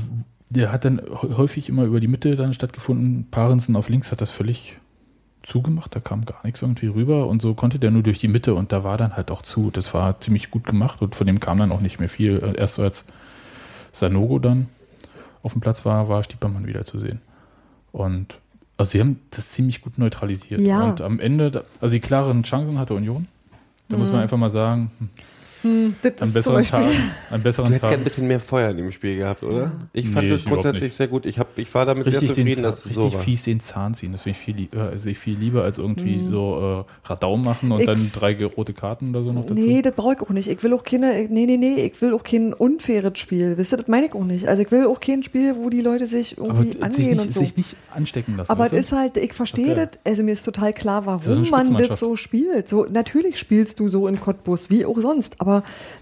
der hat dann hä- häufig immer über die Mitte dann stattgefunden. Parensen auf links hat das völlig zugemacht, da kam gar nichts irgendwie rüber und so konnte der nur durch die Mitte und da war dann halt auch zu. Das war ziemlich gut gemacht und von dem kam dann auch nicht mehr viel. Äh, Erst als Sanogo dann auf dem Platz war, war Stiepermann wieder zu sehen. Und also sie haben das ziemlich gut neutralisiert. Ja. Und am Ende, also die klaren Chancen hatte Union. Da muss man einfach mal sagen, hm, Hm, das an besseren. Tagen, an Du besseren hättest gerne ein bisschen mehr Feuer in dem Spiel gehabt, oder? Ich fand Nee, das ich grundsätzlich sehr gut. Ich, hab, ich war damit Richtig, sehr den zufrieden, dass es richtig so war. fies den Zahn ziehen. Das finde ich viel, äh, sehe ich viel lieber als irgendwie so äh, Radau machen und Ich- dann drei rote Karten oder so noch dazu. Nee, das brauche ich auch nicht. Ich will auch keine, nee, nee, nee, ich will auch kein unfaires Spiel. Wisst ihr, das meine ich auch nicht. Also ich will auch kein Spiel, wo die Leute sich aber irgendwie sich angehen nicht, und so. sich nicht anstecken lassen. Aber es du? ist halt, ich verstehe Okay. das, also mir ist total klar, so warum eine man das so spielt. So, natürlich spielst du so in Cottbus, wie auch sonst, aber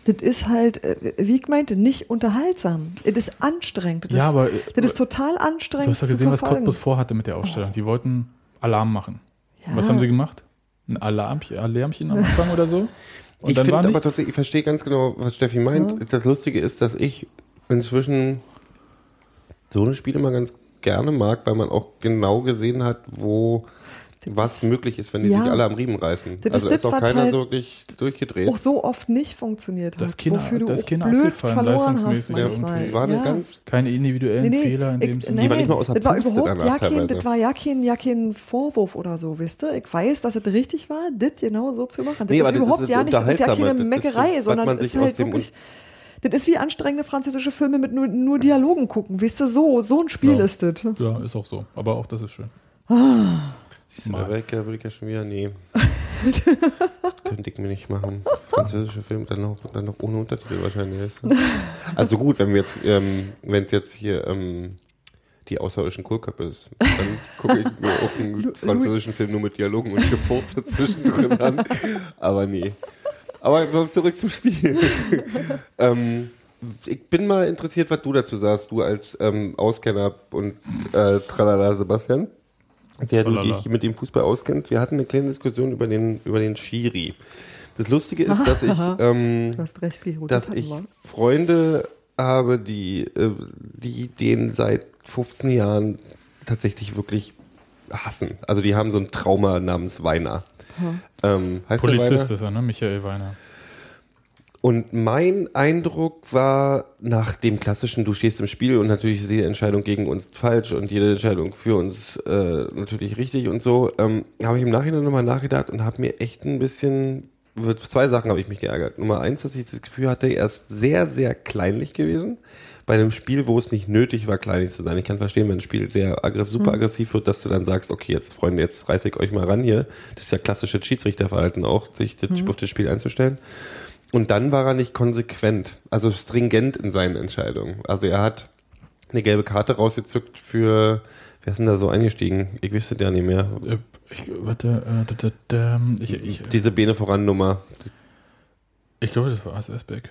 das ist halt, äh, wie ich meinte, nicht unterhaltsam. Das ist anstrengend. Das, Ja, ist, aber, das ist total anstrengend Du hast doch zu gesehen, was. Cottbus vorhatte mit der Ausstellung. Die wollten Alarm machen. Ja. Was haben sie gemacht? Ein Alarmchen, Alarmchen am Anfang oder so? Und ich finde aber tatsächlich, ich verstehe ganz genau, was Steffi meint. Das Lustige ist, dass ich inzwischen so eine Spiele mal ganz gerne mag, weil man auch genau gesehen hat, wo was möglich ist, wenn die Ja. sich alle am Riemen reißen. Das also ist ist auch das, keiner halt so wirklich durchgedreht. auch so oft nicht funktioniert Das hat, Kinder- wofür du das auch Kinder blöd verloren hast leistungsmäßig ja, manchmal. das war eine ja. ganz Keine individuellen Nee, nee, Fehler in ich, dem nee, Sinne. Die war nee, nicht mal außer das war überhaupt ja kein, das war ja kein, ja kein Vorwurf oder so, wisst ihr? Ich weiß, dass es richtig war, das genau so zu machen. Das Nee, ist das überhaupt ist ja nicht, das ist ja keine Das ist Meckerei, sondern es ist halt wirklich, das ist wie anstrengende französische Filme mit nur, nur Dialogen gucken, wisst ihr? So, so ein Spiel Ja. ist das. Ja, ist auch so. Aber auch das ist schön. Siehst du, Mal. Da wäre ich, ja- würde ich ja schon wieder, nee. das könnte ich mir nicht machen. Französische Filme dann noch, dann noch ohne Untertitel wahrscheinlich. Ist. Also gut, wenn wir jetzt, ähm, wenn es jetzt hier ähm, die außerirdischen Kohlköpfe ist, dann gucke ich mir auch einen französischen Film nur mit Dialogen und Gefurze zwischendrin an. Aber nee. Aber zurück zum Spiel. ähm, ich bin mal interessiert, was du dazu sagst, du als ähm, Auskenner und äh, tralala Sebastian der du dich mit dem Fußball auskennst. Wir hatten eine kleine Diskussion über den, über den Schiri. Das Lustige ist, dass ich, ähm, recht, dass ich. Freunde habe, die, äh, die den seit 15 Jahren tatsächlich wirklich hassen. Also die haben so ein Trauma namens Weiner. Ähm, heißt der Polizist Weiner? ist er, ne? Michael Weiner. Und mein Eindruck war nach dem klassischen, du stehst im Spiel und natürlich ist jede Entscheidung gegen uns falsch und jede Entscheidung für uns äh, natürlich richtig und so, ähm, habe ich im Nachhinein nochmal nachgedacht und habe mir echt ein bisschen, zwei Sachen habe ich mich geärgert. Nummer eins, dass ich das Gefühl hatte, er ist sehr, sehr kleinlich gewesen. Bei einem Spiel, wo es nicht nötig war, kleinlich zu sein. Ich kann verstehen, wenn ein Spiel sehr aggress super aggressiv wird, dass du dann sagst, okay, jetzt Freunde, jetzt reiße ich euch mal ran hier. Das ist ja klassisches Schiedsrichterverhalten auch, sich das, auf das Spiel einzustellen. Und dann war er nicht konsequent, also stringent in seinen Entscheidungen. Also er hat eine gelbe Karte rausgezückt für, wer ist denn da so eingestiegen? Ich wüsste ja nicht mehr. Äh, ich, warte, äh, da, da, da, ich, ich, Diese Bene voran Nummer. ich glaube, das war Ars Esbeck.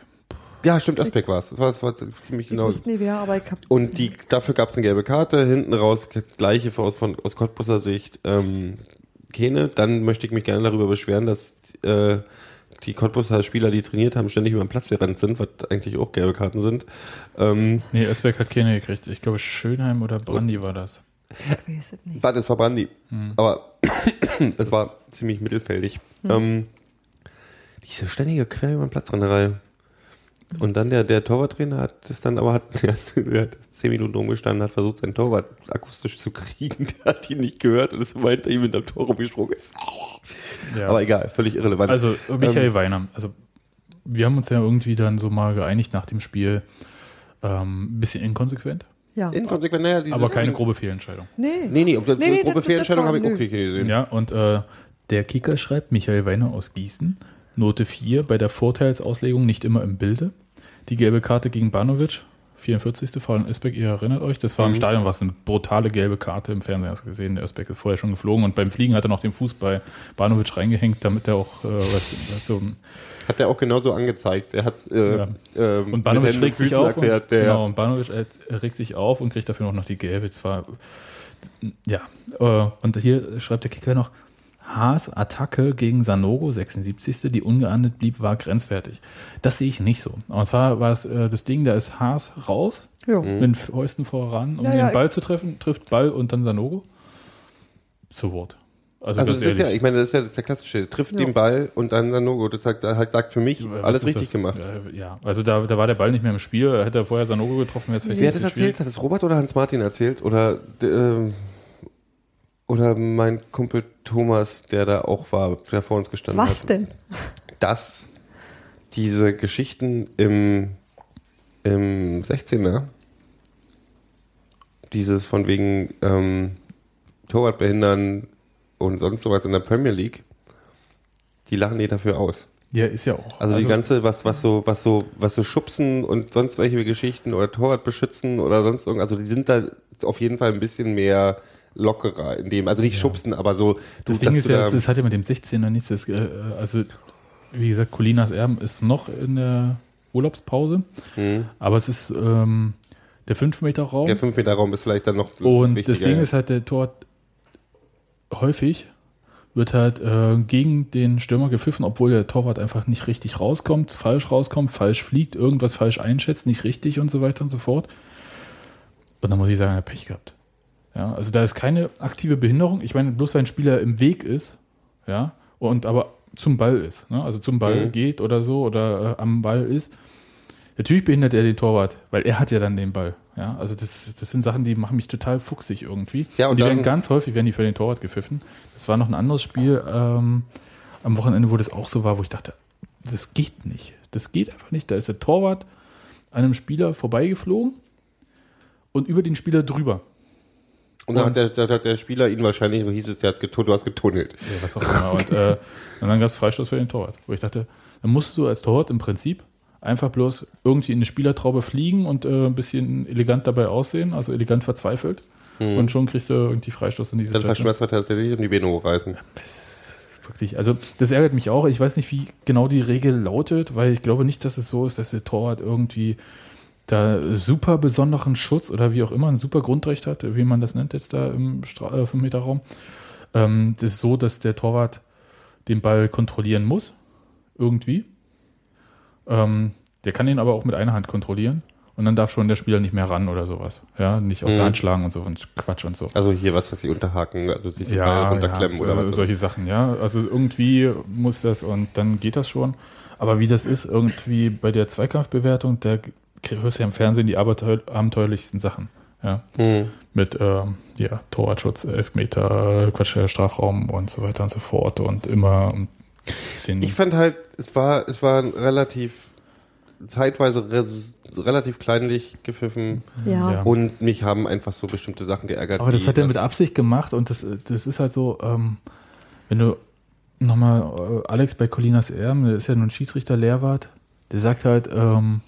Ja, stimmt, Aspekt war es. Das war, das war ziemlich Ich genau. wusste nie wer, aber ich hab. Und die, dafür gab es eine gelbe Karte, hinten raus, gleiche aus, von, aus Cottbusser Sicht, ähm, keine. Dann möchte ich mich gerne darüber beschweren, dass äh, die Cottbusser Spieler, die trainiert haben, ständig über den Platz gerannt sind, was eigentlich auch gelbe Karten sind. Ähm, Nee, Esbeck hat keine gekriegt. Ich glaube, Schönheim oder Brandi war das. Ich weiß es nicht. Warte, es war Brandi. Aber es war ziemlich mittelfeldig. Ähm, diese ständige Quer über den Platzrennerei. Und dann der, der Torwarttrainer hat das dann aber hat, der, hat- der hat zehn Minuten rumgestanden, hat versucht, seinen Torwart akustisch zu kriegen. Der hat ihn nicht gehört und ist hinter ihm in der Tor rumgesprungen. Ist. Ja. Aber egal, völlig irrelevant. Also Michael Weiner, also wir haben uns ja irgendwie dann so mal geeinigt nach dem Spiel, ähm, ein bisschen inkonsequent, Ja. Inkonsequent, naja, aber keine grobe Fehlentscheidung. Nee. Nee, nee, ob das Nee, eine nee, grobe das- Fehlentscheidung habe ich auch nicht gesehen. Ja, und äh, der Kicker schreibt, Michael Weiner aus Gießen, Note 4, bei der Vorteilsauslegung nicht immer im Bilde. Die gelbe Karte gegen Banovic, 44. Fall in Özbeck, ihr erinnert euch, das war im Stadion, was eine brutale gelbe Karte im Fernsehen hast du gesehen. Der Özbeck ist vorher schon geflogen und beim Fliegen hat er noch den Fuß bei Banovic reingehängt, damit er auch äh, was, so Hat er auch genauso angezeigt. Er hat äh, Ja. ähm, Und Banovic regt sich auf. Und, der, genau, und Banovic äh, regt sich auf und kriegt dafür noch die gelbe. Zwar, ja, äh, und hier schreibt der Kicker noch, Haas Attacke gegen Sanogo, 76. die ungeahndet blieb, war grenzwertig. Das sehe ich nicht so. Und zwar war es äh, das Ding, da ist Haas raus, Ja. Mhm. mit den Fäusten voran, um Ja, ja, den Ball zu treffen, trifft Ball und dann Sanogo. Zu Wort. Also, Also das ist ja, ich meine, das ist ja das ist der klassische, trifft Ja. den Ball und dann Sanogo. Das sagt, halt sagt für mich Was alles richtig das? gemacht. Äh, Ja, also da, da war der Ball nicht mehr im Spiel. Hätte er vorher Sanogo getroffen, wäre es vielleicht Wer hat das erzählt? Hat das Robert oder Hans Martin erzählt? Oder ähm, oder mein Kumpel Thomas, der da auch war, der vor uns gestanden Was hat. denn? Dass diese Geschichten im, im 16er, dieses von wegen ähm, Torwart behindern und sonst sowas in der Premier League, die lachen die dafür aus. Ja, ist ja auch. Also, die ganze, was, was so, was so, was so Schubsen und sonst welche Geschichten oder Torwart beschützen oder sonst irgendwas, also die sind da auf jeden Fall ein bisschen mehr lockerer in dem, also nicht Schubsen, aber so, du, Das Ding ist ja, das hat ja mit dem 16er nichts. Das, äh, also, wie gesagt, Colinas Erben ist noch in der Urlaubspause, Mhm. aber es ist ähm, der 5-Meter-Raum. der 5 Meter Raum ist vielleicht dann noch Und das Ding ja. ist halt, der Tor häufig wird halt äh, gegen den Stürmer gepfiffen, obwohl der Torwart einfach nicht richtig rauskommt, falsch rauskommt, falsch fliegt, irgendwas falsch einschätzt, nicht richtig und so weiter und so fort. Und dann muss ich sagen, er hat Pech gehabt. Ja, also da ist keine aktive Behinderung. Ich meine, bloß weil ein Spieler im Weg ist, ja, und aber zum Ball ist, ne? also zum Ball Mhm. geht oder so oder äh, am Ball ist, Natürlich behindert er den Torwart, weil er hat ja dann den Ball. Ja, also das, das sind Sachen, die machen mich total fuchsig irgendwie. Ja, und die dann- werden ganz häufig werden die für den Torwart gepfiffen. Das war noch ein anderes Spiel ähm, am Wochenende, wo das auch so war, wo ich dachte, das geht nicht. Das geht einfach nicht. Da ist der Torwart an einem Spieler vorbeigeflogen und über den Spieler drüber. Und dann hat der, der, der Spieler ihn wahrscheinlich, so hieß es, der hat getun, du hast getunnelt. Ja, was auch immer. Und, äh, und dann gab es Freistoß für den Torwart, wo ich dachte, dann musst du als Torwart im Prinzip einfach bloß irgendwie in eine Spielertraube fliegen und äh, ein bisschen elegant dabei aussehen, also elegant verzweifelt. Und schon kriegst du irgendwie Freistoß in diese Dann verschmerzt man tatsächlich und die Beine hochreißen. Wirklich. Also das ärgert mich auch. Ich weiß nicht, wie genau die Regel lautet, weil ich glaube nicht, dass es so ist, dass der Torwart irgendwie da super besonderen Schutz oder wie auch immer ein super Grundrecht hat, wie man das nennt jetzt da im Stra äh, 5-Meter-Raum. Ähm, das ist so, dass der Torwart den Ball kontrollieren muss, irgendwie. Ähm, der kann ihn aber auch mit einer Hand kontrollieren und dann darf schon der Spieler nicht mehr ran oder sowas. Ja, nicht aus der Mhm. Hand schlagen und so und Quatsch und so. Also hier was, was sie unterhaken, also sich den Ball runterklemmen ja, oder so- was. solche Sachen, ja. Also irgendwie muss das und dann geht das schon. Aber wie das ist, irgendwie bei der Zweikampfbewertung, da hörst du ja im Fernsehen die abenteuer abenteuerlichsten Sachen. Ja. Hm. Mit ähm, ja, Torwartschutz, Elfmeter, Quatsch, äh, Strafraum und so weiter und so fort und immer ein bisschen. Ich fand halt, es war, es war ein relativ, zeitweise res, relativ kleinlich gepfiffen Ja. Und mich haben einfach so bestimmte Sachen geärgert. Aber das hat er mit Absicht gemacht und das, das ist halt so, ähm, wenn du nochmal äh, Alex bei Colinas Erben, der ist ja nun Schiedsrichter Lehrwart, der sagt halt, ähm,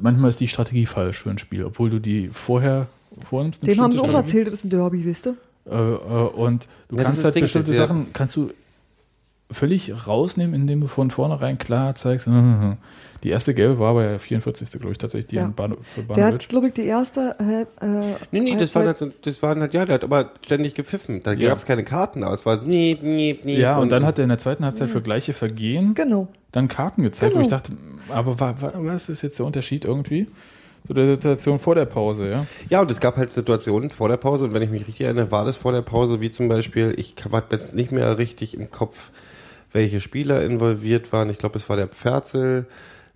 manchmal ist die Strategie falsch für ein Spiel, obwohl du die vorher vornimmst. Dem haben sie auch erzählt, das ist ein Derby, wisst ihr? Äh, äh, und du Ja, kannst halt Ding, bestimmte der- Sachen, kannst du völlig rausnehmen, indem du von vornherein klar zeigst, mhm. die erste gelbe war bei der 44. glaube ich tatsächlich, die Ja. in Bano, für Der hat, glaube ich, die erste Halb, äh, Nee, nee, das waren, halt, so- das waren halt, ja, der hat aber ständig gepfiffen. Da Ja. gab es keine Karten, aber es war nie, nie, nie. Ja, und dann hat er in der zweiten Halbzeit für gleiche Vergehen Genau. dann Karten gezeigt, wo Genau. ich dachte, aber wa, wa, was ist jetzt der Unterschied irgendwie zu der Situation vor der Pause, ja? Ja, und es gab halt Situationen vor der Pause, und wenn ich mich richtig erinnere, war das vor der Pause, wie zum Beispiel, ich habe jetzt nicht mehr richtig im Kopf, welche Spieler involviert waren. Ich glaube, es war der Pferzel.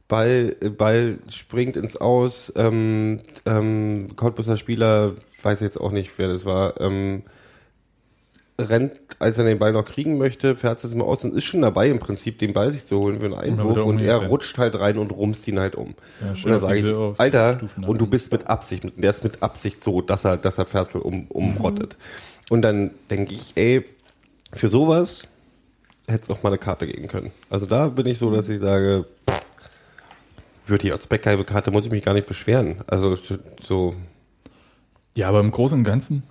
Ball, äh, Ball springt ins Aus. Ähm, ähm, Cottbuser Spieler, weiß jetzt auch nicht, wer das war, ähm, rennt, als er den Ball noch kriegen möchte, fährt es mal aus und ist schon dabei im Prinzip, den Ball sich zu holen für einen Einwurf und er rutscht halt rein und rumst ihn halt um. Ja, und dann sage ich, Alter, und du bist mit Absicht, der ist mit Absicht so, dass er, dass er Ferzel um, umrottet. Und dann denke ich, ey, für sowas hätte es auch mal eine Karte geben können. Also da bin ich so, dass ich sage, würde die als gelbe Karte, muss ich mich gar nicht beschweren. Also so, Ja, aber im Großen und Ganzen,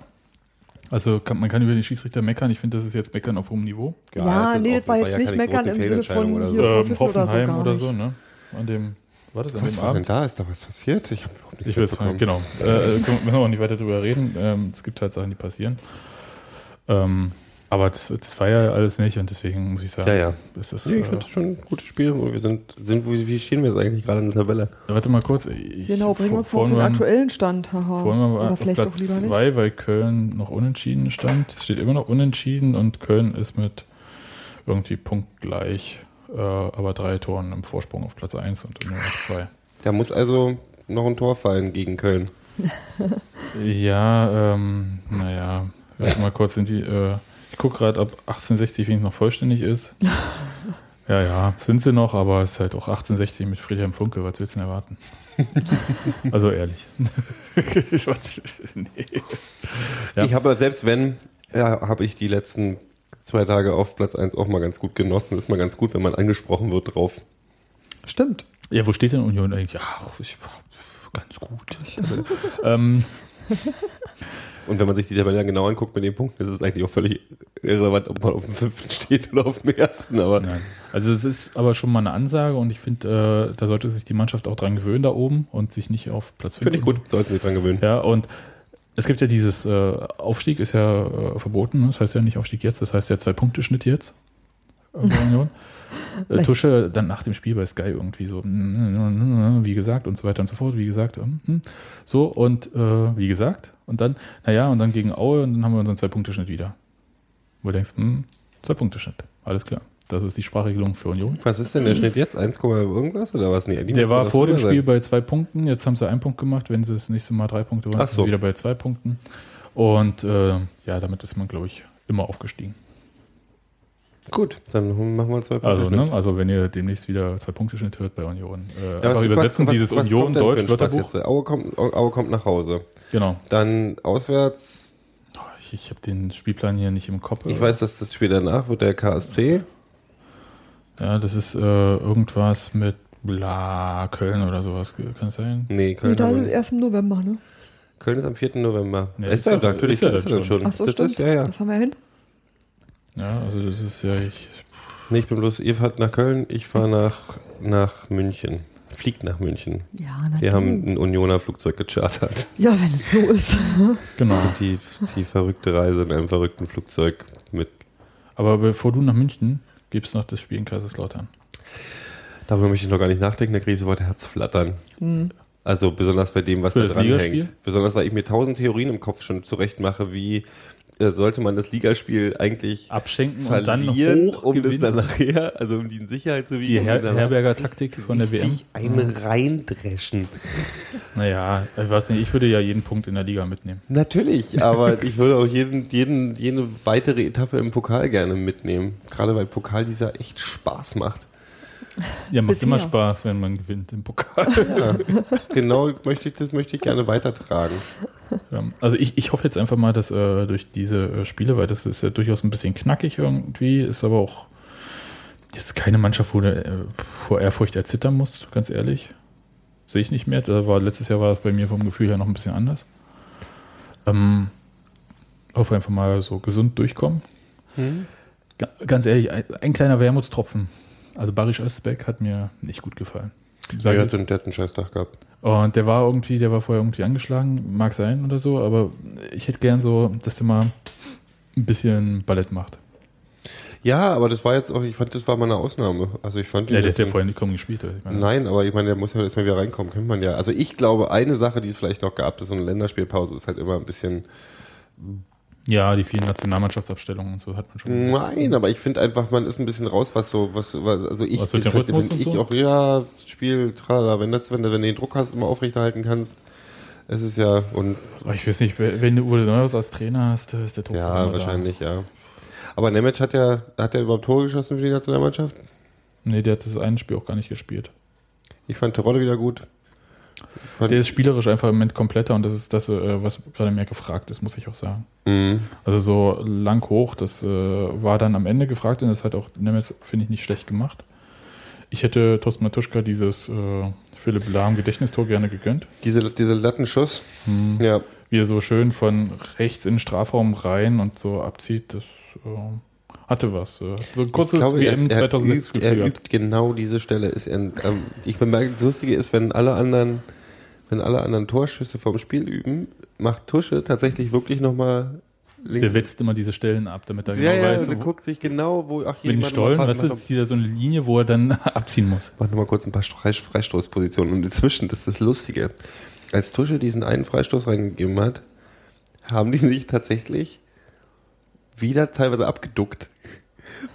also kann, man kann über den Schiedsrichter meckern, ich finde, das ist jetzt Meckern auf hohem Niveau. Ja, das ist nee, das war jetzt ja nicht meckern im Sinne von oder hier so. Ähm, Verpfiff oder so Hoffenheim gar oder so, ne? An dem, war das an Was dem war denn Abend? da? Ist da was passiert? Ich habe überhaupt nichts Ich weiß, mitbekommen. genau. Äh, äh, können wir auch nicht weiter drüber reden. Ähm, es gibt halt Sachen, die passieren. Ähm, aber das, das war ja alles nicht und deswegen muss ich sagen, Ja, ja. ist das, Nee, ich äh, finde das schon ein gutes Spiel. Und wir sind, sind wo, wie stehen wir jetzt eigentlich gerade in der Tabelle? warte mal kurz. Ich, Genau, bringen wir uns mal auf den aktuellen Stand. Haha. Vorhin waren wir Oder auf vielleicht Platz auch lieber nicht. zwei, weil Köln noch unentschieden stand. Es steht immer noch unentschieden und Köln ist mit irgendwie punktgleich, äh, aber drei Toren im Vorsprung auf Platz 1 und nur auf 2. Da muss also noch ein Tor fallen gegen Köln. Ja, ähm, naja, warte mal kurz, sind die, äh, ich gucke gerade, ob 1860 wenigstens noch vollständig ist. Ja, ja, sind sie noch, aber es ist halt auch 1860 mit Friedhelm Funke, was willst du denn erwarten? also ehrlich. nee. Ja. Ich habe selbst wenn, ja, habe ich die letzten zwei Tage auf Platz 1 auch mal ganz gut genossen. Ist mal ganz gut, wenn man angesprochen wird drauf. Stimmt. Ja, wo steht denn Union eigentlich? Ja, ich, ganz gut. ähm, Und wenn man sich die Tabelle dann genau anguckt mit den Punkten, ist es eigentlich auch völlig irrelevant, ob man auf dem fünften steht oder auf dem ersten. Aber nein. Also es ist aber schon mal eine Ansage und ich finde, äh, da sollte sich die Mannschaft auch dran gewöhnen da oben und sich nicht auf Platz 5 finde ich gut, sollten sich dran gewöhnen. Ja, und es gibt ja dieses äh, Aufstieg, ist ja äh, verboten. ne? Das heißt ja nicht Aufstieg jetzt, das heißt ja Zwei-Punkte-Schnitt jetzt. äh. Äh, Tusche dann nach dem Spiel bei Sky irgendwie so, mm, wie gesagt, und so weiter und so fort, wie gesagt. ähm, hm. So, und äh, wie gesagt, und dann, naja, und dann gegen Aue, und dann haben wir unseren Zwei-Punkte-Schnitt wieder. Wo du denkst, hm, Zwei-Punkte-Schnitt, alles klar. Das ist die Sprachregelung für Union. Was ist denn der Schnitt jetzt? 1, irgendwas oder was? Nee, Der war vor dem Spiel sein. bei zwei Punkten. Jetzt haben sie einen Punkt gemacht. Wenn sie das nächste Mal drei Punkte wollen, Ach sind so. sie wieder bei zwei Punkten. Und äh, ja, damit ist man, glaube ich, immer aufgestiegen. Gut, dann machen wir zwei Punkte. Also, Schnitt. ne, also wenn ihr demnächst wieder zwei Punkte Schnitt hört bei Union, äh, Ja, einfach was- übersetzen was- dieses was Union Deutsch Wörterbuch. Aue kommt, Aue kommt nach Hause. Genau. Dann auswärts. Ich, ich habe den Spielplan hier nicht im Kopf. Ich weiß, dass das Spiel danach wird der KSC. Ja, das ist äh, irgendwas mit Bla Köln oder sowas. Kann es sein? Nee, Nee, Köln, da haben wir- erst im November, ne? Köln ist am 4. November. Ja, ist ist natürlich, ist ist dann ja schon. Ach so, das stimmt. ist ja, ja. Da fahren wir hin. Ja, also das ist ja ich. Nee, ich bin bloß, ihr fahrt nach Köln, ich fahre nach, nach München. Fliegt nach München. Ja, natürlich. Wir haben ein Unioner Flugzeug gechartert. Ja, wenn es so ist. Genau. Die, die verrückte Reise in einem verrückten Flugzeug mit. Aber bevor du nach München gibst noch das Spiel in Kaiserslautern. Darüber möchte ich noch gar nicht nachdenken, da kriege ich sofort Herzflattern. Also besonders bei dem, was Für da dran hängt. Besonders weil ich mir tausend Theorien im Kopf schon zurecht mache, wie sollte man das Ligaspiel eigentlich Abschenken und dann verlieren, hoch um das gewinnen. dann nachher, also um die in Sicherheit zu wiegen. Die um Her dann Herberger Taktik von der WM. einen reindreschen. Naja, ich weiß nicht, ich würde ja jeden Punkt in der Liga mitnehmen. Natürlich, aber ich würde auch jeden, jeden, jede weitere Etappe im Pokal gerne mitnehmen. Gerade weil Pokal dieser echt Spaß macht. Ja, macht Bisher. immer Spaß, wenn man gewinnt im Pokal. Genau möchte ich, das möchte ich gerne weitertragen. Ja, also ich, ich hoffe jetzt einfach mal, dass äh, durch diese äh, Spiele, weil das ist ja durchaus ein bisschen knackig irgendwie, ist aber auch jetzt keine Mannschaft, wo du äh, vor Ehrfurcht erzittern musst, ganz ehrlich. sehe ich nicht mehr. Da war, letztes Jahr war es bei mir vom Gefühl her noch ein bisschen anders. Ähm, hoffe einfach mal so gesund durchkommen. Ga- Ganz ehrlich, ein, ein kleiner Wermutstropfen. Also Barisch Özbek hat mir nicht gut gefallen. Sag einen- der hat einen scheiß Tag gehabt. Und der war irgendwie, der war vorher irgendwie angeschlagen, mag sein oder so, aber ich hätte gern so, dass der mal ein bisschen Ballett macht. Ja, aber das war jetzt auch, ich fand, das war mal eine Ausnahme. Also ich fand Ja, der hat ja vorher nicht kaum gespielt. Ich meine, Nein, aber ich meine, der muss ja erstmal wieder reinkommen, kennt man ja. Also ich glaube, eine Sache, die es vielleicht noch gab, ist so eine Länderspielpause, ist halt immer ein bisschen. Ja, die vielen Nationalmannschaftsabstellungen und so hat man schon. Nein, aber ich finde einfach, man ist ein bisschen raus, was so, was, was also ich, Was so den Rhythmus ich so? auch, ja, Spiel, tralala, wenn das, wenn du, wenn du den Druck hast, immer aufrechterhalten kannst, es ist ja, und Aber ich weiß nicht, wenn du Uwe Neuhaus als Trainer hast, ist der Druck ja, wahrscheinlich, ja. Aber Nemec hat ja, hat er überhaupt Tore geschossen für die Nationalmannschaft? Da. Nee, der hat das eine Spiel auch gar nicht gespielt. Ich fand Terodde wieder gut. Der ist spielerisch einfach im Moment kompletter und das ist das, äh, was gerade mehr gefragt ist, muss ich auch sagen. Mhm. Also so lang hoch, das äh, war dann am Ende gefragt und das hat auch Nemetz, finde ich, nicht schlecht gemacht. Ich hätte Thorsten Matuschka dieses äh, Philipp Lahm Gedächtnistor gerne gegönnt. Diese, diese Lattenschuss, Hm. ja, Wie er so schön von rechts in den Strafraum rein und so abzieht, das äh, hatte was. So ein kurzes glaube, WM er, er, 2006 übt, er Gefühl. übt genau diese Stelle. Ist er, ähm, ich bemerke, das Lustige ist, wenn alle anderen, wenn alle anderen Torschüsse vom Spiel üben, macht Tusche tatsächlich wirklich nochmal Der wetzt immer diese Stellen ab, damit er genau ja, ja, weiß, und er wo, guckt sich genau, wo, ach, hier, wenn die warte Stollen, das ist wieder so eine Linie, wo er dann abziehen muss. mach noch mal kurz ein paar Fre- Freistoßpositionen. Und inzwischen, das ist das Lustige, als Tusche diesen einen Freistoß reingegeben hat, haben die sich tatsächlich wieder teilweise abgeduckt,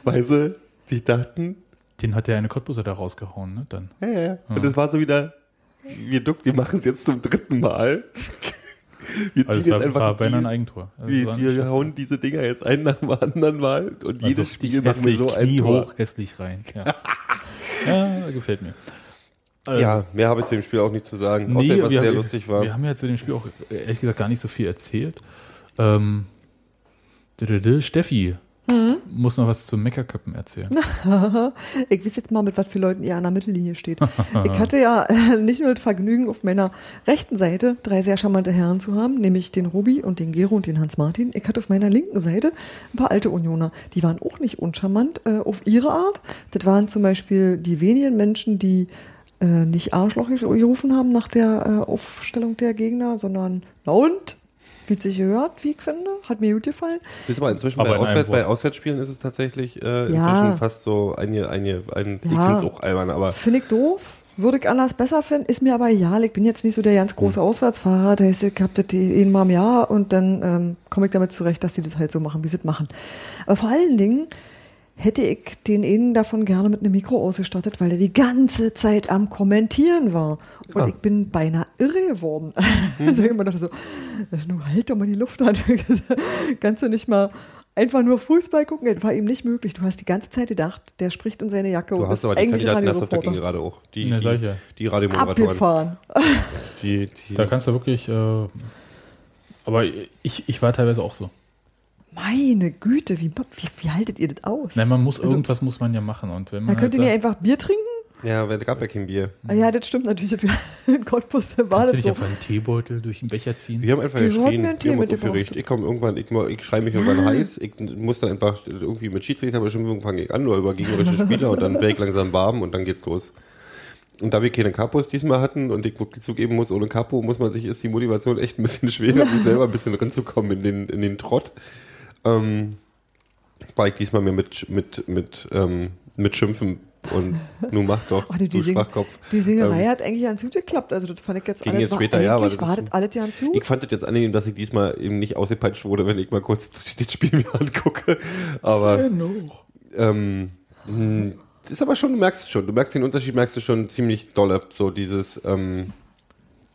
weil sie sich dachten, Den hat der eine Cottbuser da rausgehauen, ne? Dann. Ja, ja, ja. Und das war so wieder, wir duck, wir machen es jetzt zum dritten Mal. Wir Also es ziehen war, jetzt einfach, war beinahe ein Eigentor. Also wir, wir hauen diese Dinger jetzt ein nach dem anderen Mal und also jedes Spiel machen wir so hässlich, ein Knie Tor. hoch hässlich rein. Ja, ja gefällt mir. Also, Ja, mehr habe ich zu dem Spiel auch nicht zu sagen, nee, außer was sehr haben- lustig war. Wir haben ja zu dem Spiel auch ehrlich gesagt gar nicht so viel erzählt. Ähm, Steffi Mhm. muss noch was zu Meckerköppen erzählen. Ich weiß jetzt mal, mit was für Leuten ihr an der Mittellinie steht. ich hatte ja äh, nicht nur das Vergnügen, auf meiner rechten Seite drei sehr charmante Herren zu haben, nämlich den Robi und den Gero und den Hans-Martin. Ich hatte auf meiner linken Seite ein paar alte Unioner. Die waren auch nicht uncharmant äh, auf ihre Art. Das waren zum Beispiel die wenigen Menschen, die äh, nicht Arschloch gerufen haben nach der äh, Aufstellung der Gegner, sondern na und? Sich gehört, wie ich finde. Hat mir gut gefallen. Das war inzwischen Aber bei, in Auswärts, bei. Auswärtsspielen ist es tatsächlich äh, inzwischen Ja. fast so eine, eine, ein, ich Ja. finde es auch albern, aber Finde ich doof. Würde ich anders besser finden, ist mir aber egal. Ich bin jetzt nicht so der ganz große Auswärtsfahrer. Das heißt, ich habe das die einmal im Jahr und dann ähm, komme ich damit zurecht, dass die das halt so machen, wie sie es machen. Aber vor allen Dingen hätte ich den einen davon gerne mit einem Mikro ausgestattet, weil er die ganze Zeit am Kommentieren war. Und Ah. ich bin beinahe irre geworden. also ich immer dachte so, nun halt doch mal die Luft an. Kannst du nicht mal einfach nur Fußball gucken? Das war ihm nicht möglich. Du hast die ganze Zeit gedacht, der spricht in seine Jacke du und hast ist aber die eigentlich Kandidaten hast Radioreporter. gerade auch. Die, Ja, die, ja. die Radiomoderatoren. Abgefahren. Die, die, Da kannst du wirklich. Äh, aber ich, ich war teilweise auch so. Meine Güte, wie, wie, wie haltet ihr das aus? Nein, man muss Also- irgendwas muss man ja machen. Und wenn man Dann könnt ihr halt nicht einfach Bier trinken? ja, wer gab ja kein Bier. Ah, ja, das stimmt natürlich. In Cottbus war kannst du das nicht so. einfach einen Teebeutel durch den Becher ziehen? Wir haben einfach Wir geschrien. mir einen Tee aufgeregt. Ich komme irgendwann, ich, ich schreibe mich irgendwann heiß. Ich muss dann einfach irgendwie mit Schiedsrichterbestimmung fange ich an, nur über gegnerische Spieler und dann werde ich langsam warm und dann geht's los. Und da wir keine Kapos diesmal hatten und ich wirklich zugeben muss, ohne Kapo muss man sich, ist die Motivation echt ein bisschen schwer, sich selber ein bisschen reinzukommen in den, in den Trott. Ähm, war ich diesmal mehr mit, mit, mit, ähm, mit Schimpfen und nun mach doch, Oh, die, die, du Sing Schwachkopf. die Singerei Ähm, hat eigentlich ganz gut geklappt. Also das fand ich jetzt Ging alles, jetzt war, später, ja, eigentlich das war das alles ganz gut. Ich fand das jetzt angenehm, dass ich diesmal eben nicht ausgepeitscht wurde, wenn ich mal kurz das Spiel mir angucke. Aber Genau. ähm, mh, das ist aber schon, du merkst es schon, du merkst den Unterschied, merkst du schon ziemlich dolle. So dieses, ähm,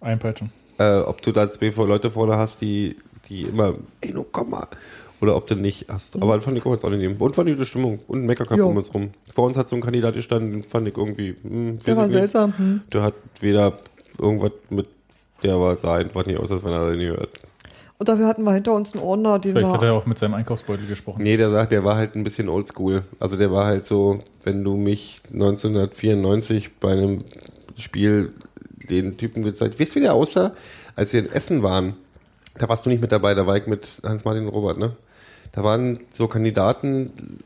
Einpeitschen. äh, ob du da zwei Leute vorne hast, die, die immer, ey, no, komm mal. Oder ob du nicht hast. Aber das fand ich auch jetzt angenehm. Und fand ich die Stimmung. Und ein Meckerkopf Jo. um uns rum. Vor uns hat so ein Kandidat gestanden, den fand ich irgendwie, hm, Der war ich nicht. seltsam. Hm. Der hat weder irgendwas mit, der war, sah einfach nicht aus, als wenn er nie hört. Und dafür hatten wir hinter uns einen Ordner, den Vielleicht hat war, er auch mit seinem Einkaufsbeutel gesprochen. Nee, der sagt, der war halt ein bisschen oldschool. Also der war halt so, wenn du mich 1994 bei einem Spiel den Typen gezeigt. Weißt du, wie der aussah? Als wir in Essen waren, da warst du nicht mit dabei, da war ich mit Hans-Martin und Robert, ne? Da waren so Kandidaten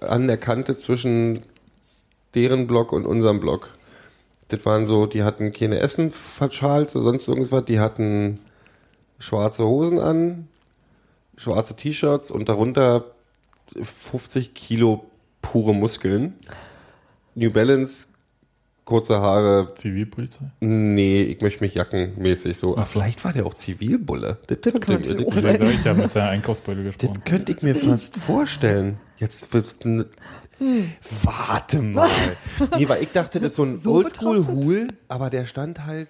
an der Kante zwischen deren Block und unserem Block. Das waren so, die hatten keine Essen-Schals oder sonst irgendwas, die hatten schwarze Hosen an, schwarze T-Shirts und darunter 50 Kilo pure Muskeln. New Balance, kurze Haare. Zivilpolizei? Nee, ich möchte mich jackenmäßig so. Ach vielleicht war der auch Zivilbulle. Das, das, das, das, sage ich ja mit seiner Einkaufsbeule das gesprochen. könnte ich mir fast vorstellen. Jetzt wird. Warte mal. Nee, weil ich dachte, das ist so ein So Oldschool-Hul, aber der stand halt.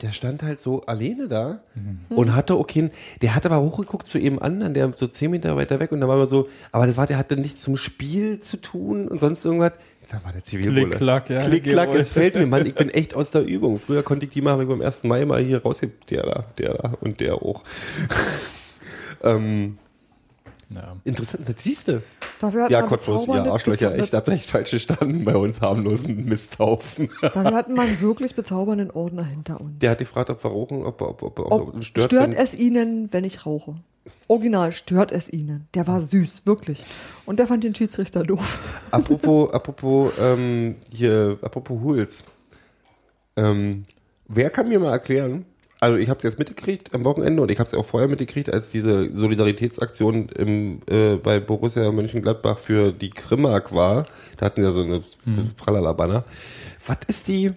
Der stand halt so alleine da Mhm. und hatte okay, der hat aber hochgeguckt zu eben anderen, der so zehn Meter weiter weg und da war immer so, aber das war, der hatte nichts zum Spiel zu tun und sonst irgendwas. Da war der Zivilbulle. Klick, klack, ja, Klick, klack, es fällt mir, Mann, ich bin echt aus der Übung. Früher konnte ich die mal beim 1. Mai mal hier raus, der da, der da und der auch. ähm, Ja. interessant, das siehst du. Ja, wir bezaubernde ihr Arschlöcher, Pizza- echt, da habt echt falsch gestanden bei uns harmlosen Misthaufen. Dafür hatten wir einen wirklich bezaubernden Ordner hinter uns. Der hat gefragt, ob wir rauchen, ob, ob, ob, ob, Ob, stört, stört wenn- es Ihnen, wenn ich rauche? Original, stört es Ihnen. Der war süß, wirklich. Und der fand den Schiedsrichter doof. Apropos, apropos, ähm, hier, apropos Huls. Ähm, wer kann mir mal erklären, also ich habe es jetzt mitgekriegt am Wochenende und ich habe es auch vorher mitgekriegt, als diese Solidaritätsaktion im, äh, bei Borussia Mönchengladbach für die Krimmark war. Da hatten wir so eine Pralala-Banner. Was ist die,